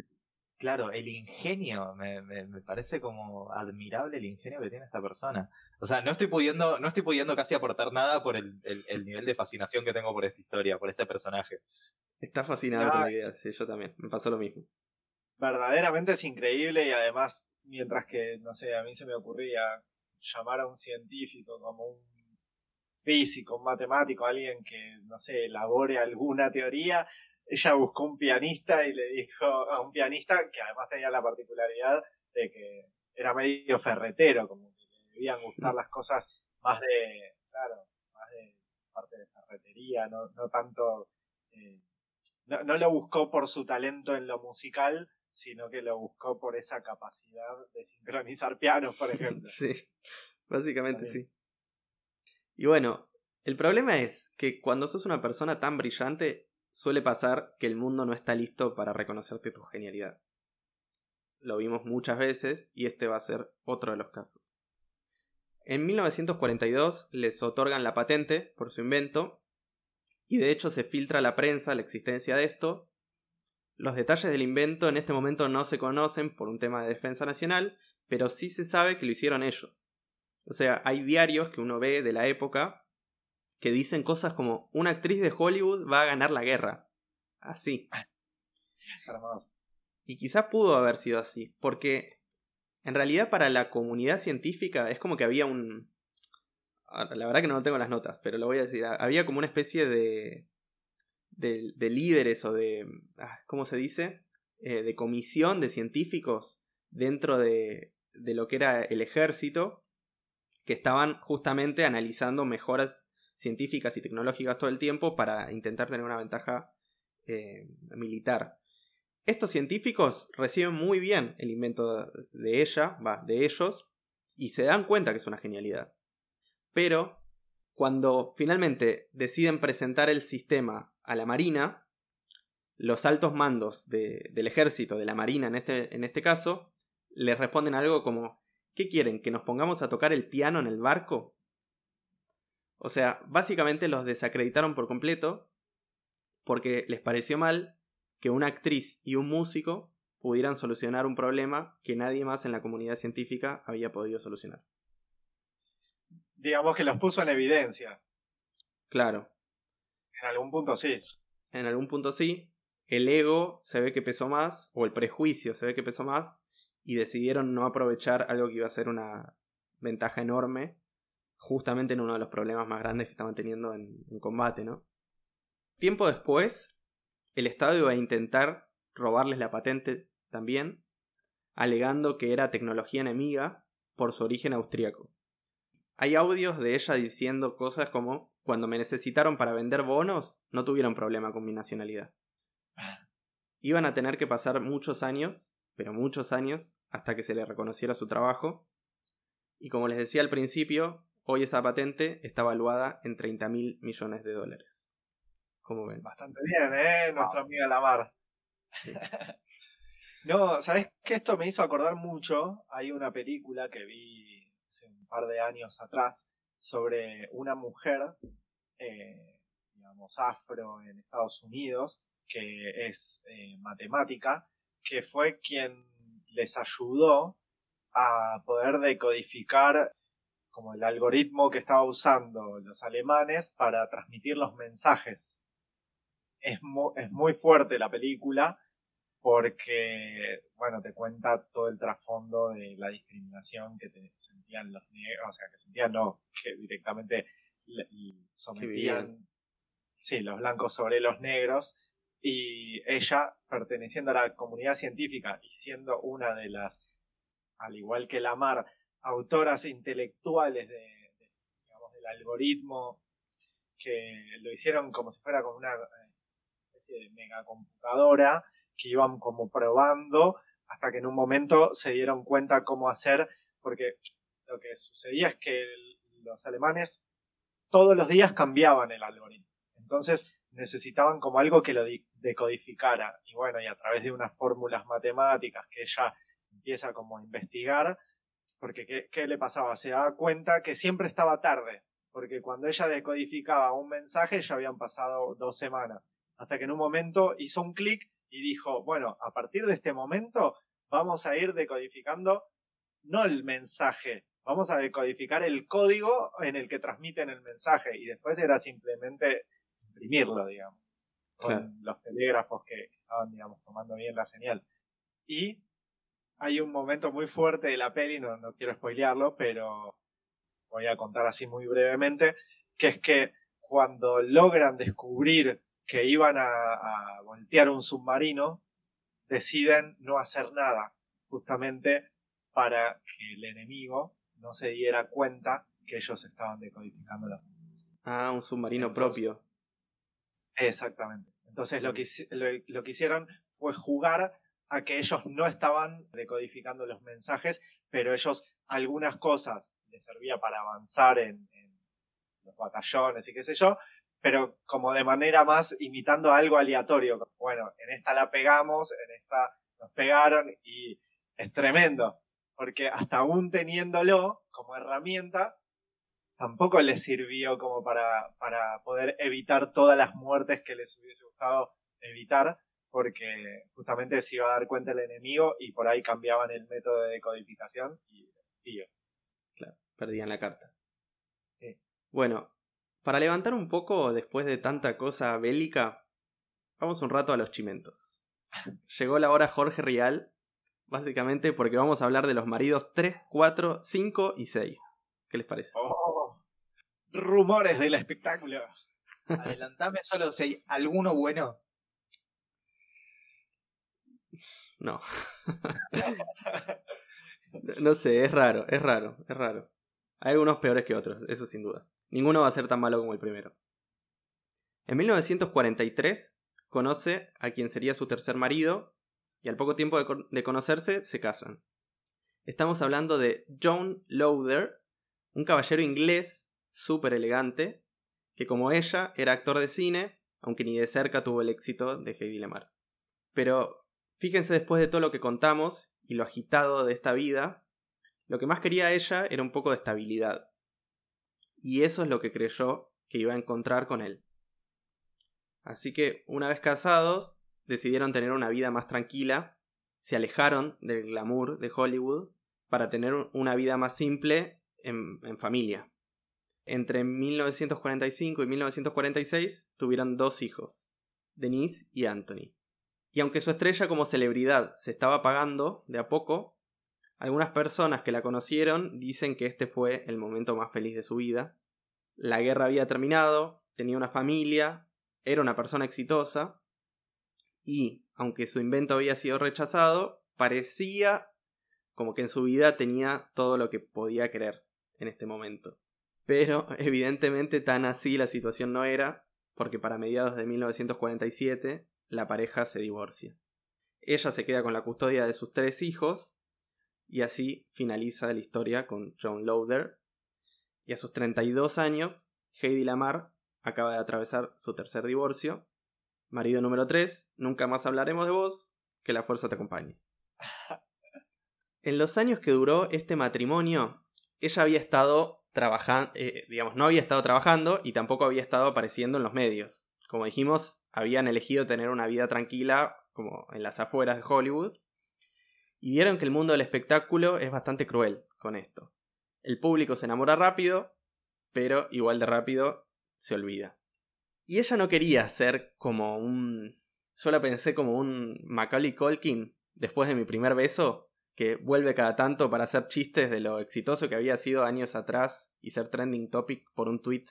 claro, el ingenio, me, me, parece como admirable el ingenio que tiene esta persona. O sea, no estoy pudiendo, no estoy pudiendo casi aportar nada por el, el, nivel de fascinación que tengo por esta historia, por este personaje. Está fascinado con la idea, sí, yo también, me pasó lo mismo. Verdaderamente es increíble y además, mientras que, no sé, a mí se me ocurría llamar a un científico como un físico, un matemático, alguien que, no sé, elabore alguna teoría, ella buscó un pianista y le dijo a un pianista que además tenía la particularidad de que era medio ferretero, como que le debían gustar las cosas más de, claro, más de parte de ferretería, no, no tanto, eh, no, no lo buscó por su talento en lo musical, sino que lo buscó por esa capacidad de sincronizar pianos, por ejemplo. Sí, básicamente sí. Y bueno, el problema es que cuando sos una persona tan brillante, suele pasar que el mundo no está listo para reconocerte tu genialidad. Lo vimos muchas veces y este va a ser otro de los casos. En 1942 les otorgan la patente por su invento y de hecho se filtra a la prensa la existencia de esto. Los detalles del invento en este momento no se conocen por un tema de defensa nacional, pero sí se sabe que lo hicieron ellos. O sea, hay diarios que uno ve de la época que dicen cosas como una actriz de Hollywood va a ganar la guerra. Así. y quizás pudo haber sido así, porque en realidad para la comunidad científica es como que había un... La verdad que no tengo las notas, pero lo voy a decir. Había como una especie de... de, de líderes o de... Ah, ¿Cómo se dice? Eh, de comisión de científicos dentro de, de lo que era el ejército que estaban justamente analizando mejoras científicas y tecnológicas todo el tiempo para intentar tener una ventaja eh, militar. Estos científicos reciben muy bien el invento de ella, va, de ellos, y se dan cuenta que es una genialidad. Pero, cuando finalmente deciden presentar el sistema a la Marina, los altos mandos del ejército, de la Marina en este, en este caso, les responden algo como ¿Qué quieren? ¿Que nos pongamos a tocar el piano en el barco? O sea, básicamente los desacreditaron por completo porque les pareció mal que una actriz y un músico pudieran solucionar un problema que nadie más en la comunidad científica había podido solucionar. Digamos que los puso en evidencia. Claro. En algún punto sí. En algún punto sí. El ego se ve que pesó más, o el prejuicio se ve que pesó más, y decidieron no aprovechar algo que iba a ser una ventaja enorme justamente en uno de los problemas más grandes que estaban teniendo en, combate, ¿no? Tiempo después, el Estado iba a intentar robarles la patente también, alegando que era tecnología enemiga por su origen austríaco. Hay audios de ella diciendo cosas como cuando me necesitaron para vender bonos, no tuvieron problema con mi nacionalidad. Iban a tener que pasar muchos años, pero muchos años, hasta que se le reconociera su trabajo. Y como les decía al principio, Hoy esa patente está evaluada en 30 mil millones de dólares. ¿Cómo ven? Bastante bien, ¿eh? Nuestra amiga Lamar. no, ¿sabes qué? Esto me hizo acordar mucho. Hay una película que vi hace un par de años atrás sobre una mujer, eh, digamos, afro en Estados Unidos, que es eh, matemática, que fue quien les ayudó a poder decodificar como el algoritmo que estaba usando los alemanes para transmitir los mensajes. Es, es muy fuerte la película porque, bueno, te cuenta todo el trasfondo de la discriminación que te sentían los negros, o sea, que sentían no, que directamente sometían, sí, los blancos sobre los negros, y ella, perteneciendo a la comunidad científica y siendo una de las, al igual que Lamar, autoras intelectuales de, del algoritmo que lo hicieron como si fuera como una eh, especie de megacomputadora que iban como probando hasta que en un momento se dieron cuenta cómo hacer, porque lo que sucedía es que los alemanes todos los días cambiaban el algoritmo. Entonces necesitaban como algo que lo decodificara. Y bueno, y a través de unas fórmulas matemáticas que ella empieza como a investigar, porque ¿qué, ¿qué, le pasaba? Se daba cuenta que siempre estaba tarde, porque cuando ella decodificaba un mensaje ya habían pasado dos semanas, hasta que en un momento hizo un clic y dijo, bueno, a partir de este momento vamos a ir decodificando no el mensaje, vamos a decodificar el código en el que transmiten el mensaje y después era simplemente imprimirlo, digamos, con los telégrafos que estaban, digamos, tomando bien la señal. Y hay un momento muy fuerte de la peli, no, no quiero spoilearlo, pero voy a contar así muy brevemente, que es que cuando logran descubrir que iban a, voltear un submarino, deciden no hacer nada, justamente para que el enemigo no se diera cuenta que ellos estaban decodificando las cosas. Ah, un submarino propio. Exactamente. Entonces lo que, lo, que hicieron fue jugar a que ellos no estaban decodificando los mensajes, pero ellos algunas cosas les servía para avanzar en, los batallones y qué sé yo, pero como de manera más imitando algo aleatorio. Bueno, en esta la pegamos, en esta nos pegaron y es tremendo, porque hasta aún teniéndolo como herramienta, tampoco les sirvió como para, para poder evitar todas las muertes que les hubiese gustado evitar, porque justamente se iba a dar cuenta el enemigo y por ahí cambiaban el método de decodificación y, y yo. Claro, perdían la carta. Sí. Bueno, para levantar un poco después de tanta cosa bélica, vamos un rato a los chimentos. Llegó la hora Jorge Rial, básicamente porque vamos a hablar de los maridos 3, 4, 5 y 6. ¿Qué les parece? Oh, rumores del espectáculo. Adelantame solo si hay alguno bueno. No. no sé, es raro, es raro, es raro. Hay algunos peores que otros, eso sin duda. Ninguno va a ser tan malo como el primero. En 1943 conoce a quien sería su tercer marido y al poco tiempo de, conocerse se casan. Estamos hablando de John Lowther, un caballero inglés súper elegante, que como ella era actor de cine, aunque ni de cerca tuvo el éxito de Heidi Lemar. Pero fíjense después de todo lo que contamos y lo agitado de esta vida, lo que más quería ella era un poco de estabilidad y eso es lo que creyó que iba a encontrar con él. Así que, una vez casados, decidieron tener una vida más tranquila, se alejaron del glamour de Hollywood para tener una vida más simple en, familia. Entre 1945 y 1946 tuvieron dos hijos, Denise y Anthony. Y aunque su estrella como celebridad se estaba apagando de a poco, algunas personas que la conocieron dicen que este fue el momento más feliz de su vida. La guerra había terminado, tenía una familia, era una persona exitosa y, aunque su invento había sido rechazado, parecía como que en su vida tenía todo lo que podía querer en este momento. Pero evidentemente tan así la situación no era, porque para mediados de 1947 la pareja se divorcia. Ella se queda con la custodia de sus tres hijos y así finaliza la historia con John Lowder. Y a sus 32 años, Heidi Lamar acaba de atravesar su tercer divorcio. Marido número 3, nunca más hablaremos de vos, que la fuerza te acompañe. En los años que duró este matrimonio, ella había estado trabajando, eh, digamos, no había estado trabajando y tampoco había estado apareciendo en los medios. Como dijimos, habían elegido tener una vida tranquila, como en las afueras de Hollywood, y vieron que el mundo del espectáculo es bastante cruel con esto. El público se enamora rápido, pero igual de rápido se olvida. Y ella no quería ser como un... Yo la pensé como un Macaulay Culkin después de mi primer beso, que vuelve cada tanto para hacer chistes de lo exitoso que había sido años atrás y ser trending topic por un tweet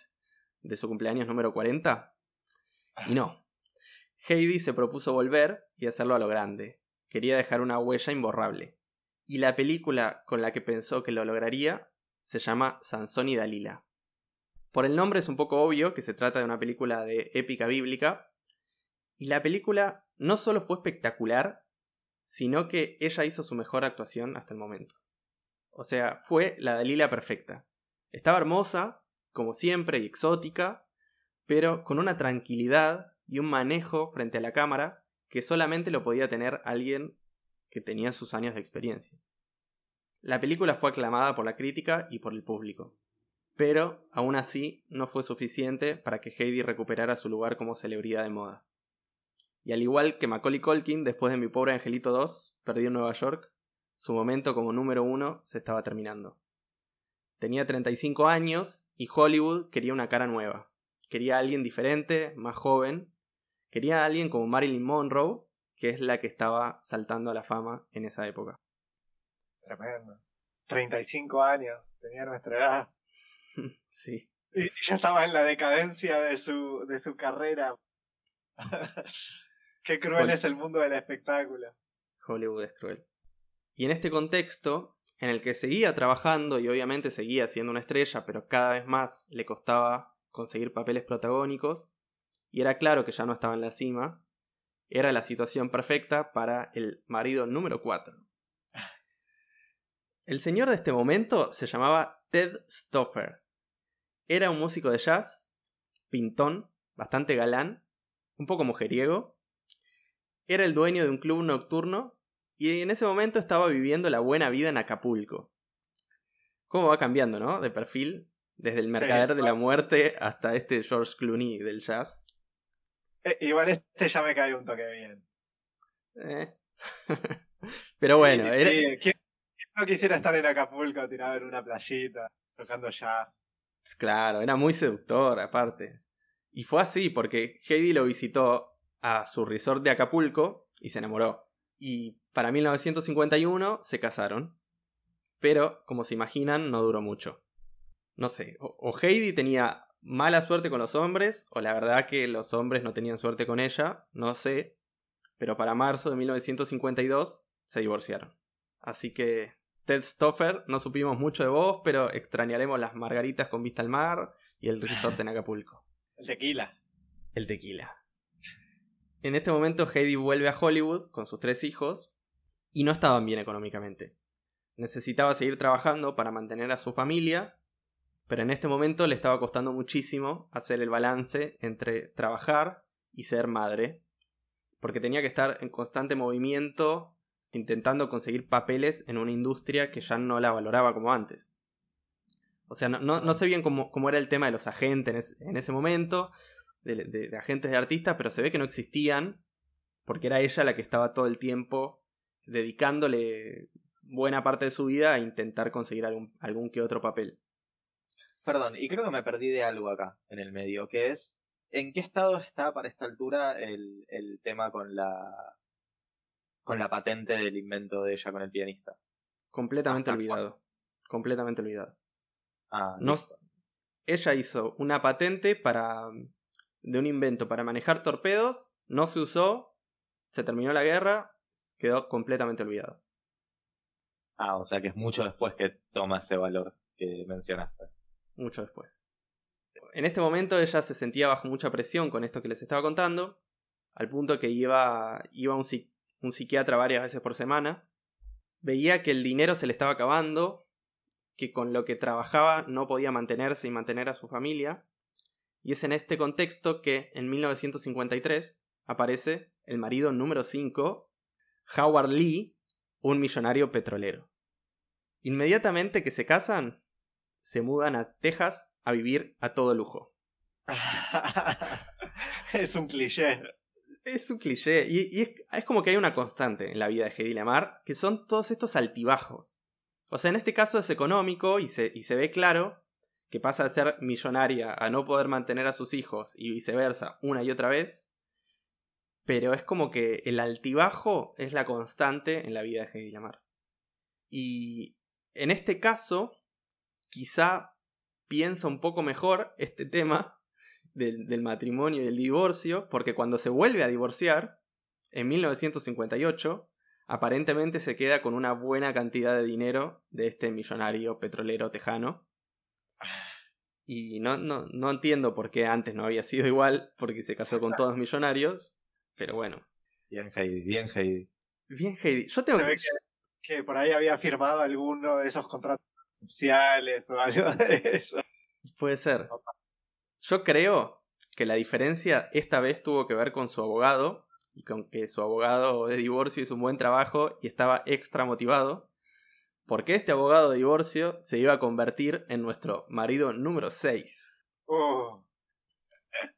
de su cumpleaños número 40. Y no. Heidi se propuso volver y hacerlo a lo grande, quería dejar una huella imborrable. Y la película con la que pensó que lo lograría se llama Sansón y Dalila. Por el nombre es un poco obvio que se trata de una película de épica bíblica, y la película no solo fue espectacular, sino que ella hizo su mejor actuación hasta el momento. O sea, fue la Dalila perfecta. Estaba hermosa, como siempre, y exótica, pero con una tranquilidad y un manejo frente a la cámara que solamente lo podía tener alguien que tenía sus años de experiencia. La película fue aclamada por la crítica y por el público, pero aún así no fue suficiente para que Heidi recuperara su lugar como celebridad de moda. Y al igual que Macaulay Culkin, después de Mi Pobre Angelito 2, perdió en Nueva York, su momento como número uno se estaba terminando. Tenía 35 años y Hollywood quería una cara nueva. Quería a alguien diferente, más joven. Quería a alguien como Marilyn Monroe, que es la que estaba saltando a la fama en esa época. Tremendo. 35 años, tenía nuestra edad. sí. Y ya estaba en la decadencia de su, de su carrera. Qué cruel es el mundo del espectáculo. Hollywood es cruel. Y en este contexto, en el que seguía trabajando y obviamente seguía siendo una estrella, pero cada vez más le costaba conseguir papeles protagónicos, y era claro que ya no estaba en la cima, era la situación perfecta para el marido número 4. El señor de este momento se llamaba Ted Stoffer. Era un músico de jazz, pintón, bastante galán, un poco mujeriego. Era el dueño de un club nocturno y en ese momento estaba viviendo la buena vida en Acapulco. ¿Cómo va cambiando, no? De perfil, desde el mercader de la muerte hasta este George Clooney del jazz. Eh, igual este ya me cae un toque bien. Eh. Pero bueno, sí, ¿quién, no quisiera estar en Acapulco tirado en una playita, tocando jazz? Claro, era muy seductor aparte. Y fue así porque Heidi lo visitó a su resort de Acapulco y se enamoró. Y para 1951 se casaron. Pero, como se imaginan, no duró mucho. No sé, o, Heidi tenía mala suerte con los hombres, o la verdad que los hombres no tenían suerte con ella, no sé. Pero para marzo de 1952 se divorciaron. Así que, Ted Stoffer, no supimos mucho de vos, pero extrañaremos las margaritas con vista al mar y el resort en Acapulco. El tequila. El tequila. En este momento Heidi vuelve a Hollywood con sus tres hijos y no estaban bien económicamente. Necesitaba seguir trabajando para mantener a su familia, pero en este momento le estaba costando muchísimo hacer el balance entre trabajar y ser madre, porque tenía que estar en constante movimiento intentando conseguir papeles en una industria que ya no la valoraba como antes. O sea, no, sé bien cómo, era el tema de los agentes en, ese momento, de, agentes de artistas, pero se ve que no existían, porque era ella la que estaba todo el tiempo dedicándole buena parte de su vida a intentar conseguir algún, que otro papel. Perdón, y creo que me perdí de algo acá, en el medio, que es, ¿en qué estado está para esta altura el, el tema con la, con la patente del invento de ella con el pianista? Completamente olvidado. Completamente olvidado. Ah, ella hizo una patente para de un invento para manejar torpedos, no se usó, se terminó la guerra, quedó completamente olvidado. Ah, o sea que es mucho después que toma ese valor que mencionaste. Mucho después. En este momento ella se sentía bajo mucha presión con esto que les estaba contando, al punto que iba, iba un, un psiquiatra varias veces por semana. Veía que el dinero se le estaba acabando, que con lo que trabajaba no podía mantenerse y mantener a su familia. Y es en este contexto que en 1953 aparece el marido número 5, Howard Lee, un millonario petrolero. Inmediatamente que se casan, se mudan a Texas a vivir a todo lujo. es un cliché. Es un cliché. Y, es, como que hay una constante en la vida de Hedy Lamar, que son todos estos altibajos. O sea, en este caso es económico y se, y se ve claro que pasa de ser millonaria a no poder mantener a sus hijos y viceversa una y otra vez. Pero es como que el altibajo es la constante en la vida de Heidi Lamar. Y en este caso, quizá piensa un poco mejor este tema del, del matrimonio y del divorcio, porque cuando se vuelve a divorciar, en 1958, aparentemente se queda con una buena cantidad de dinero de este millonario petrolero tejano. Y no, no, no entiendo por qué antes no había sido igual, porque se casó con todos millonarios. Pero bueno. Bien Heidi, bien Heidi. Bien Heidi. Yo tengo Se ve que... que, que por ahí había firmado alguno de esos contratos sociales o algo de eso. Puede ser. Yo creo que la diferencia esta vez tuvo que ver con su abogado y con que su abogado de divorcio hizo un buen trabajo y estaba extra motivado. Porque este abogado de divorcio se iba a convertir en nuestro marido número 6. Uh.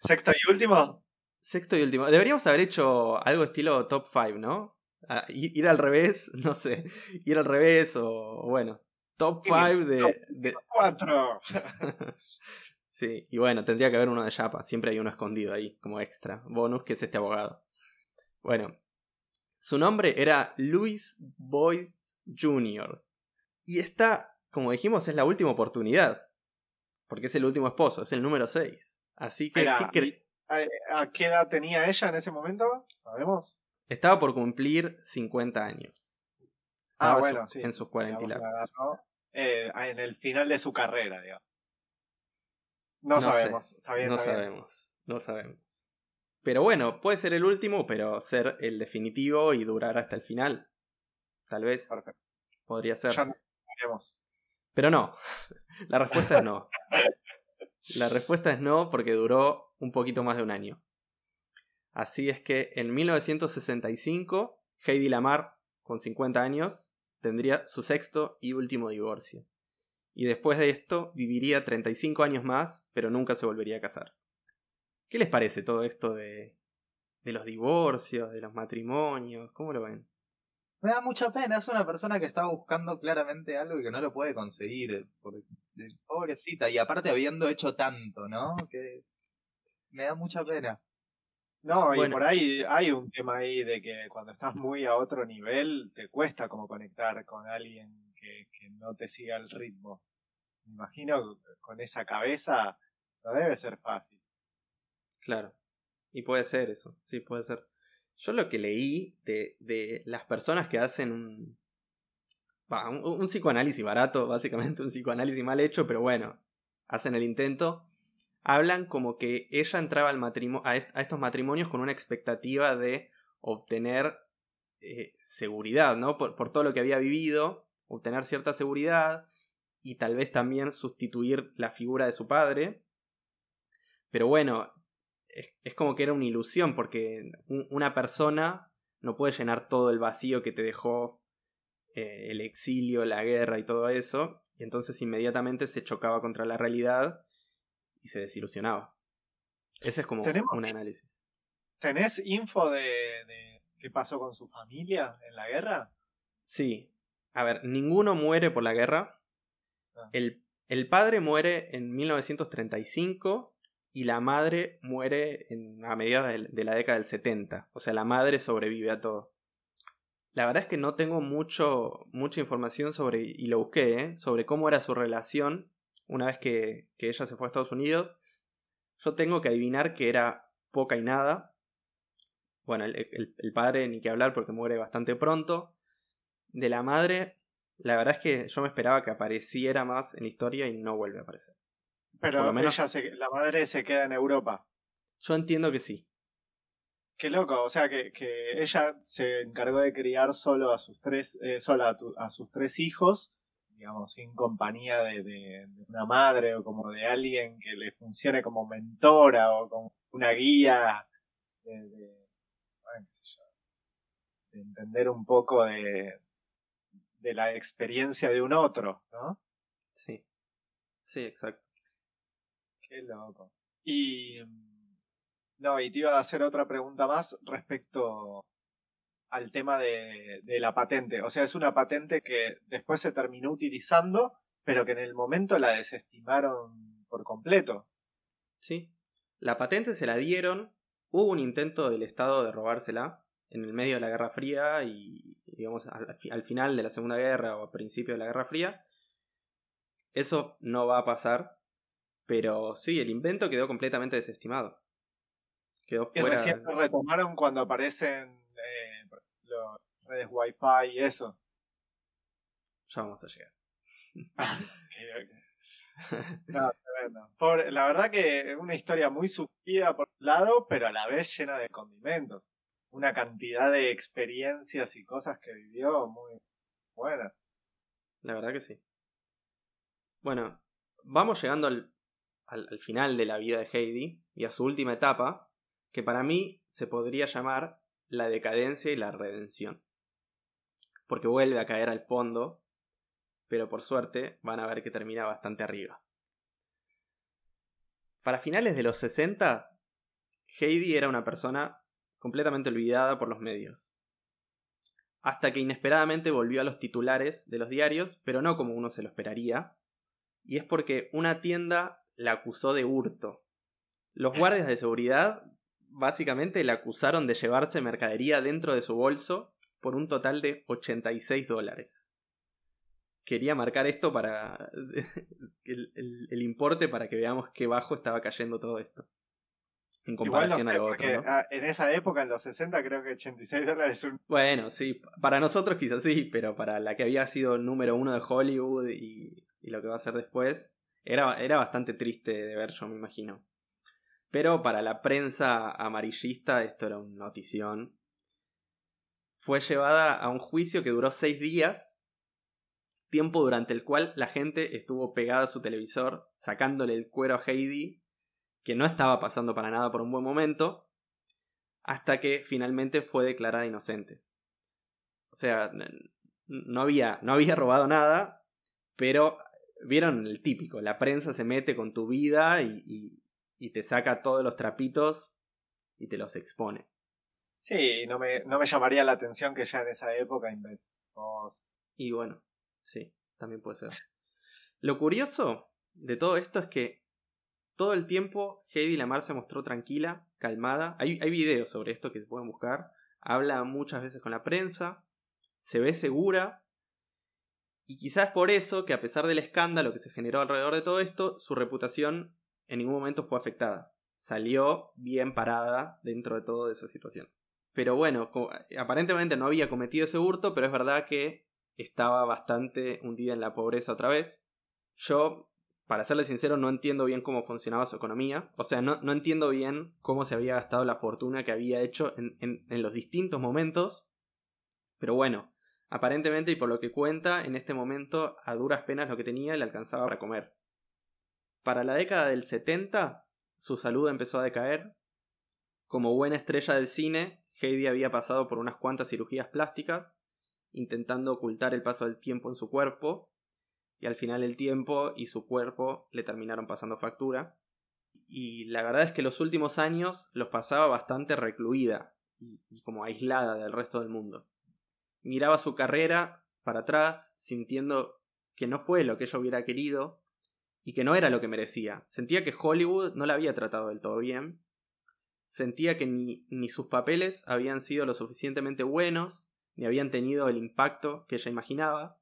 Sexto y último. Sexto y último. Deberíamos haber hecho algo estilo top 5, ¿no? Ah, ir al revés, no sé. Ir al revés o bueno. Top Sí, 5 de, top de- Cuatro. Sí, y bueno, tendría que haber uno de Yapa. Siempre hay uno escondido ahí, como extra. Bonus, que es este abogado. Bueno, su nombre era Louis Boyce Jr. Y esta, como dijimos, es la última oportunidad. Porque es el último esposo, es el número 6. Así que, ¿qué ¿A, a qué edad tenía ella en ese momento? ¿Sabemos? estaba por cumplir 50 años. Ah, Estaba bueno, su- sí. En sus 40 y Digamos, largos. ¿no? Eh, en el final de su carrera, digamos. No, No sabemos. sé, Está bien, no está bien. sabemos, no sabemos. Pero bueno, puede ser el último, pero ser el definitivo y durar hasta el final. Tal vez Perfecto. podría ser. Ya no sabemos. Pero no, la respuesta es no. La respuesta es no porque duró un poquito más de un año. Así es que en 1965, Heidi Lamar, con 50 años, tendría su sexto y último divorcio. Y después de esto viviría 35 años más, pero nunca se volvería a casar. ¿Qué les parece todo esto de, de los divorcios, de los matrimonios? ¿Cómo lo ven? Me da mucha pena, es una persona que está buscando claramente algo y que no lo puede conseguir. Porque, eh, pobrecita, y aparte habiendo hecho tanto, ¿no? Que me da mucha pena. No, y Bueno. por ahí hay un tema ahí de que cuando estás muy a otro nivel te cuesta como conectar con alguien que, que no te siga el ritmo. Me imagino que con esa cabeza no debe ser fácil. Claro. Y puede ser eso, sí, puede ser. Yo lo que leí de, de las personas que hacen un, un psicoanálisis barato, básicamente un psicoanálisis mal hecho, pero bueno, hacen el intento, hablan como que ella entraba al matrimo- a, est- a estos matrimonios con una expectativa de obtener eh, seguridad, ¿no? Por, por todo lo que había vivido, obtener cierta seguridad y tal vez también sustituir la figura de su padre. Pero bueno, es, como que era una ilusión porque un- una persona no puede llenar todo el vacío que te dejó eh, el exilio, la guerra y todo eso. Y entonces inmediatamente se chocaba contra la realidad y se desilusionaba. Ese es como un análisis. ¿Tenés info de, de qué pasó con su familia en la guerra? Sí. A ver, ninguno muere por la guerra. Ah. El, el padre muere en 1935 y la madre muere en, a mediados de, de la década del 70. O sea, la madre sobrevive a todo. La verdad es que no tengo mucho, mucha información sobre, y lo busqué, ¿eh? sobre cómo era su relación una vez que, que ella se fue a Estados Unidos. Yo tengo que adivinar que era poca y nada. Bueno, el, el- el padre ni que hablar porque muere bastante pronto. De la madre, la verdad es que yo me esperaba que apareciera más en la historia y no vuelve a aparecer. Pero lo menos- ella se- la madre se queda en Europa. Yo entiendo que sí. Qué loco, o sea que, que ella se encargó de criar solo a sus tres, eh, sola a, tu- a sus tres hijos, digamos, sin compañía de, de- de una madre o como de alguien que le funcione como mentora o como una guía de, de- bueno, qué sé yo, de entender un poco de, de la experiencia de un otro, ¿no? Sí. Sí, exacto. Qué loco. Y. mm, No, y te iba a hacer otra pregunta más respecto al tema de, de la patente. O sea, es una patente que después se terminó utilizando, pero que en el momento la desestimaron por completo. Sí. La patente se la dieron. Hubo un intento del Estado de robársela en el medio de la Guerra Fría y, digamos, al, al final de la Segunda Guerra o a principio de la Guerra Fría. Eso no va a pasar. Pero sí, el invento quedó completamente desestimado. Quedó Y fuera. recién lo retomaron cuando aparecen redes Wi-Fi y eso. Ya vamos a llegar. No, tremendo. Pobre- la verdad que es una historia muy sufrida por un lado, pero a la vez llena de condimentos. Una cantidad de experiencias y cosas que vivió muy buenas. La verdad que sí. Bueno, vamos llegando al, al- al final de la vida de Heidi y a su última etapa, que para mí se podría llamar la decadencia y la redención. Porque vuelve a caer al fondo, pero por suerte van a ver que termina bastante arriba. Para finales de los 60, Heidi era una persona completamente olvidada por los medios hasta que inesperadamente volvió a los titulares de los diarios, pero no como uno se lo esperaría, y es porque una tienda la acusó de hurto. Los guardias de seguridad básicamente la acusaron de llevarse mercadería dentro de su bolso por un total de 86 dólares. Quería marcar esto para el, el- el importe para que veamos qué bajo estaba cayendo todo esto. En Igual no comparación sé, a lo otro. ¿no? ah, en esa época, en los 60, creo que 86 dólares es un... Bueno, sí, para nosotros quizás sí, pero para la que había sido el número uno de Hollywood y, y lo que va a ser después, era, era bastante triste de ver, yo me imagino. Pero para la prensa amarillista esto era una notición. Fue llevada a un juicio que duró seis días, tiempo durante el cual la gente estuvo pegada a su televisor, sacándole el cuero a Heidi, que no estaba pasando para nada por un buen momento, hasta que finalmente fue declarada inocente. O sea, no había, no había robado nada, pero vieron el típico, la prensa se mete con tu vida y- y te saca todos los trapitos y te los expone. Sí, no me, no me llamaría la atención que ya en esa época inventamos... Y bueno, sí, también puede ser. Lo curioso de todo esto es que todo el tiempo Heidi Lamar se mostró tranquila, calmada. Hay, hay videos sobre esto que se pueden buscar. Habla muchas veces con la prensa, se ve segura. Y quizás por eso que a pesar del escándalo que se generó alrededor de todo esto, su reputación en ningún momento fue afectada. Salió bien parada dentro de toda esa situación. Pero bueno, co- aparentemente no había cometido ese hurto, pero es verdad que estaba bastante hundida en la pobreza otra vez. Yo, para serle sincero, no entiendo bien cómo funcionaba su economía. O sea, no, entiendo bien cómo se había gastado la fortuna que había hecho en- en los distintos momentos. Pero bueno, aparentemente y por lo que cuenta, en este momento a duras penas lo que tenía le alcanzaba para comer. Para la década del 70, su salud empezó a decaer. Como buena estrella del cine, Heidi había pasado por unas cuantas cirugías plásticas, intentando ocultar el paso del tiempo en su cuerpo, y al final el tiempo y su cuerpo le terminaron pasando factura. Y la verdad es que los últimos años los pasaba bastante recluida y, como aislada del resto del mundo. Miraba su carrera para atrás, sintiendo que no fue lo que ella hubiera querido y que no era lo que merecía. Sentía que Hollywood no la había tratado del todo bien. Sentía que ni, sus papeles habían sido lo suficientemente buenos, ni habían tenido el impacto que ella imaginaba.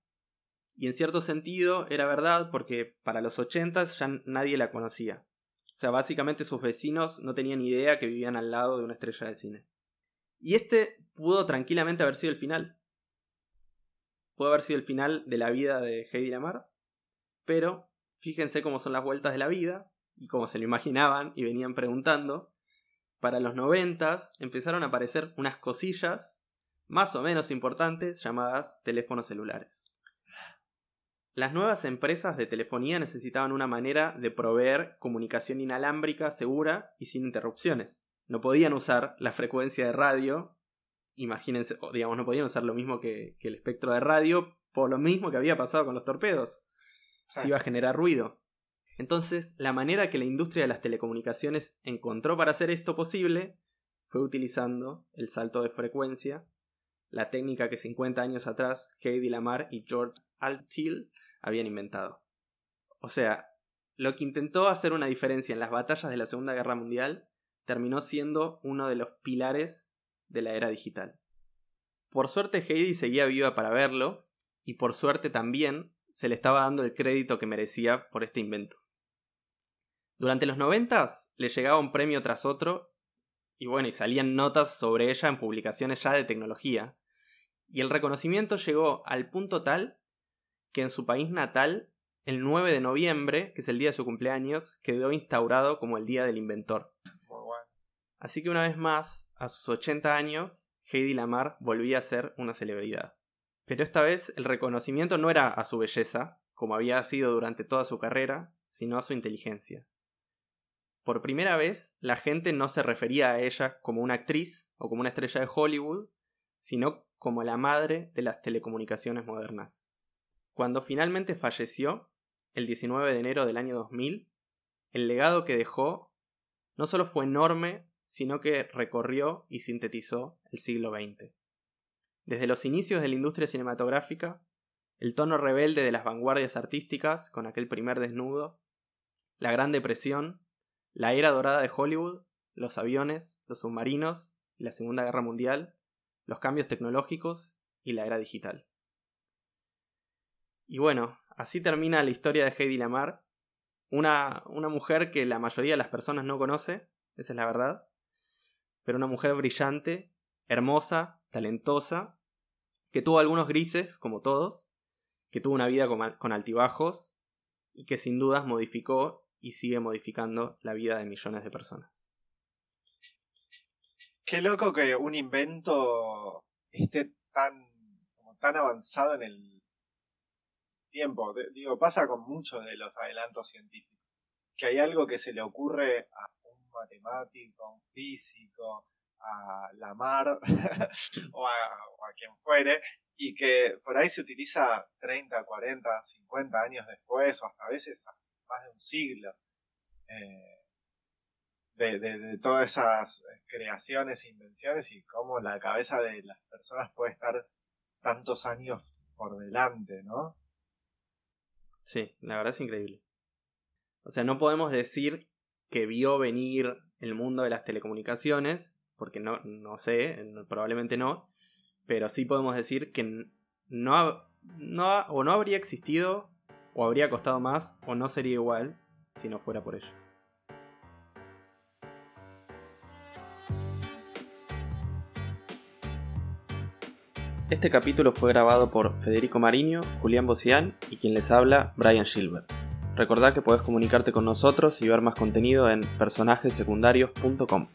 Y en cierto sentido era verdad porque para los ochentas ya nadie la conocía. O sea, básicamente sus vecinos no tenían idea que vivían al lado de una estrella de cine. Y este pudo tranquilamente haber sido el final. Pudo haber sido el final de la vida de Heidi Lamar. Pero fíjense cómo son las vueltas de la vida y cómo se lo imaginaban y venían preguntando. Para los noventas empezaron a aparecer unas cosillas más o menos importantes llamadas teléfonos celulares. Las nuevas empresas de telefonía necesitaban una manera de proveer comunicación inalámbrica, segura y sin interrupciones. No podían usar la frecuencia de radio, imagínense, digamos, no podían usar lo mismo que, que el espectro de radio, por lo mismo que había pasado con los torpedos. Se iba a generar ruido. Entonces, la manera que la industria de las telecomunicaciones encontró para hacer esto posible fue utilizando el salto de frecuencia, la técnica que 50 años atrás Heidi Lamar y George Altill habían inventado. O sea, lo que intentó hacer una diferencia en las batallas de la Segunda Guerra Mundial terminó siendo uno de los pilares de la era digital. Por suerte Heidi seguía viva para verlo, y por suerte también se le estaba dando el crédito que merecía por este invento. Durante los noventas le llegaba un premio tras otro, y bueno, y salían notas sobre ella en publicaciones ya de tecnología, y el reconocimiento llegó al punto tal que en su país natal el 9 de noviembre, que es el día de su cumpleaños, quedó instaurado como el Día del Inventor. Así que una vez más, a sus 80 años, Heidi Lamar volvía a ser una celebridad. Pero esta vez el reconocimiento no era a su belleza, como había sido durante toda su carrera, sino a su inteligencia. Por primera vez, la gente no se refería a ella como una actriz o como una estrella de Hollywood, sino como la madre de las telecomunicaciones modernas. Cuando finalmente falleció, el 19 de enero del año 2000, el legado que dejó no solo fue enorme, sino que recorrió y sintetizó el siglo XX. Desde los inicios de la industria cinematográfica, el tono rebelde de las vanguardias artísticas con aquel primer desnudo, la Gran Depresión, la era dorada de Hollywood, los aviones, los submarinos la Segunda Guerra Mundial, los cambios tecnológicos y la era digital. Y bueno, así termina la historia de Heidi Lamar, una, una mujer que la mayoría de las personas no conoce, esa es la verdad, pero una mujer brillante, hermosa, talentosa, que tuvo algunos grises, como todos, que tuvo una vida con, altibajos y que sin dudas modificó y sigue modificando la vida de millones de personas. Qué loco que un invento esté tan, como tan avanzado en el tiempo. Digo, pasa con muchos de los adelantos científicos. Que hay algo que se le ocurre a un matemático, a un físico, a la mar o, a, o a quien fuere, y que por ahí se utiliza 30, 40, 50 años después, o hasta a veces más de un siglo. Eh, de, de, todas esas creaciones e invenciones y cómo la cabeza de las personas puede estar tantos años por delante, ¿no? Sí, la verdad es increíble. O sea, no podemos decir que vio venir el mundo de las telecomunicaciones, porque no, no sé, probablemente no, pero sí podemos decir que no, no o no habría existido, o habría costado más, o no sería igual si no fuera por ello. Este capítulo fue grabado por Federico Mariño, Julián Bocián y quien les habla, Brian Gilbert. Recordá que podés comunicarte con nosotros y ver más contenido en personajesecundarios.com.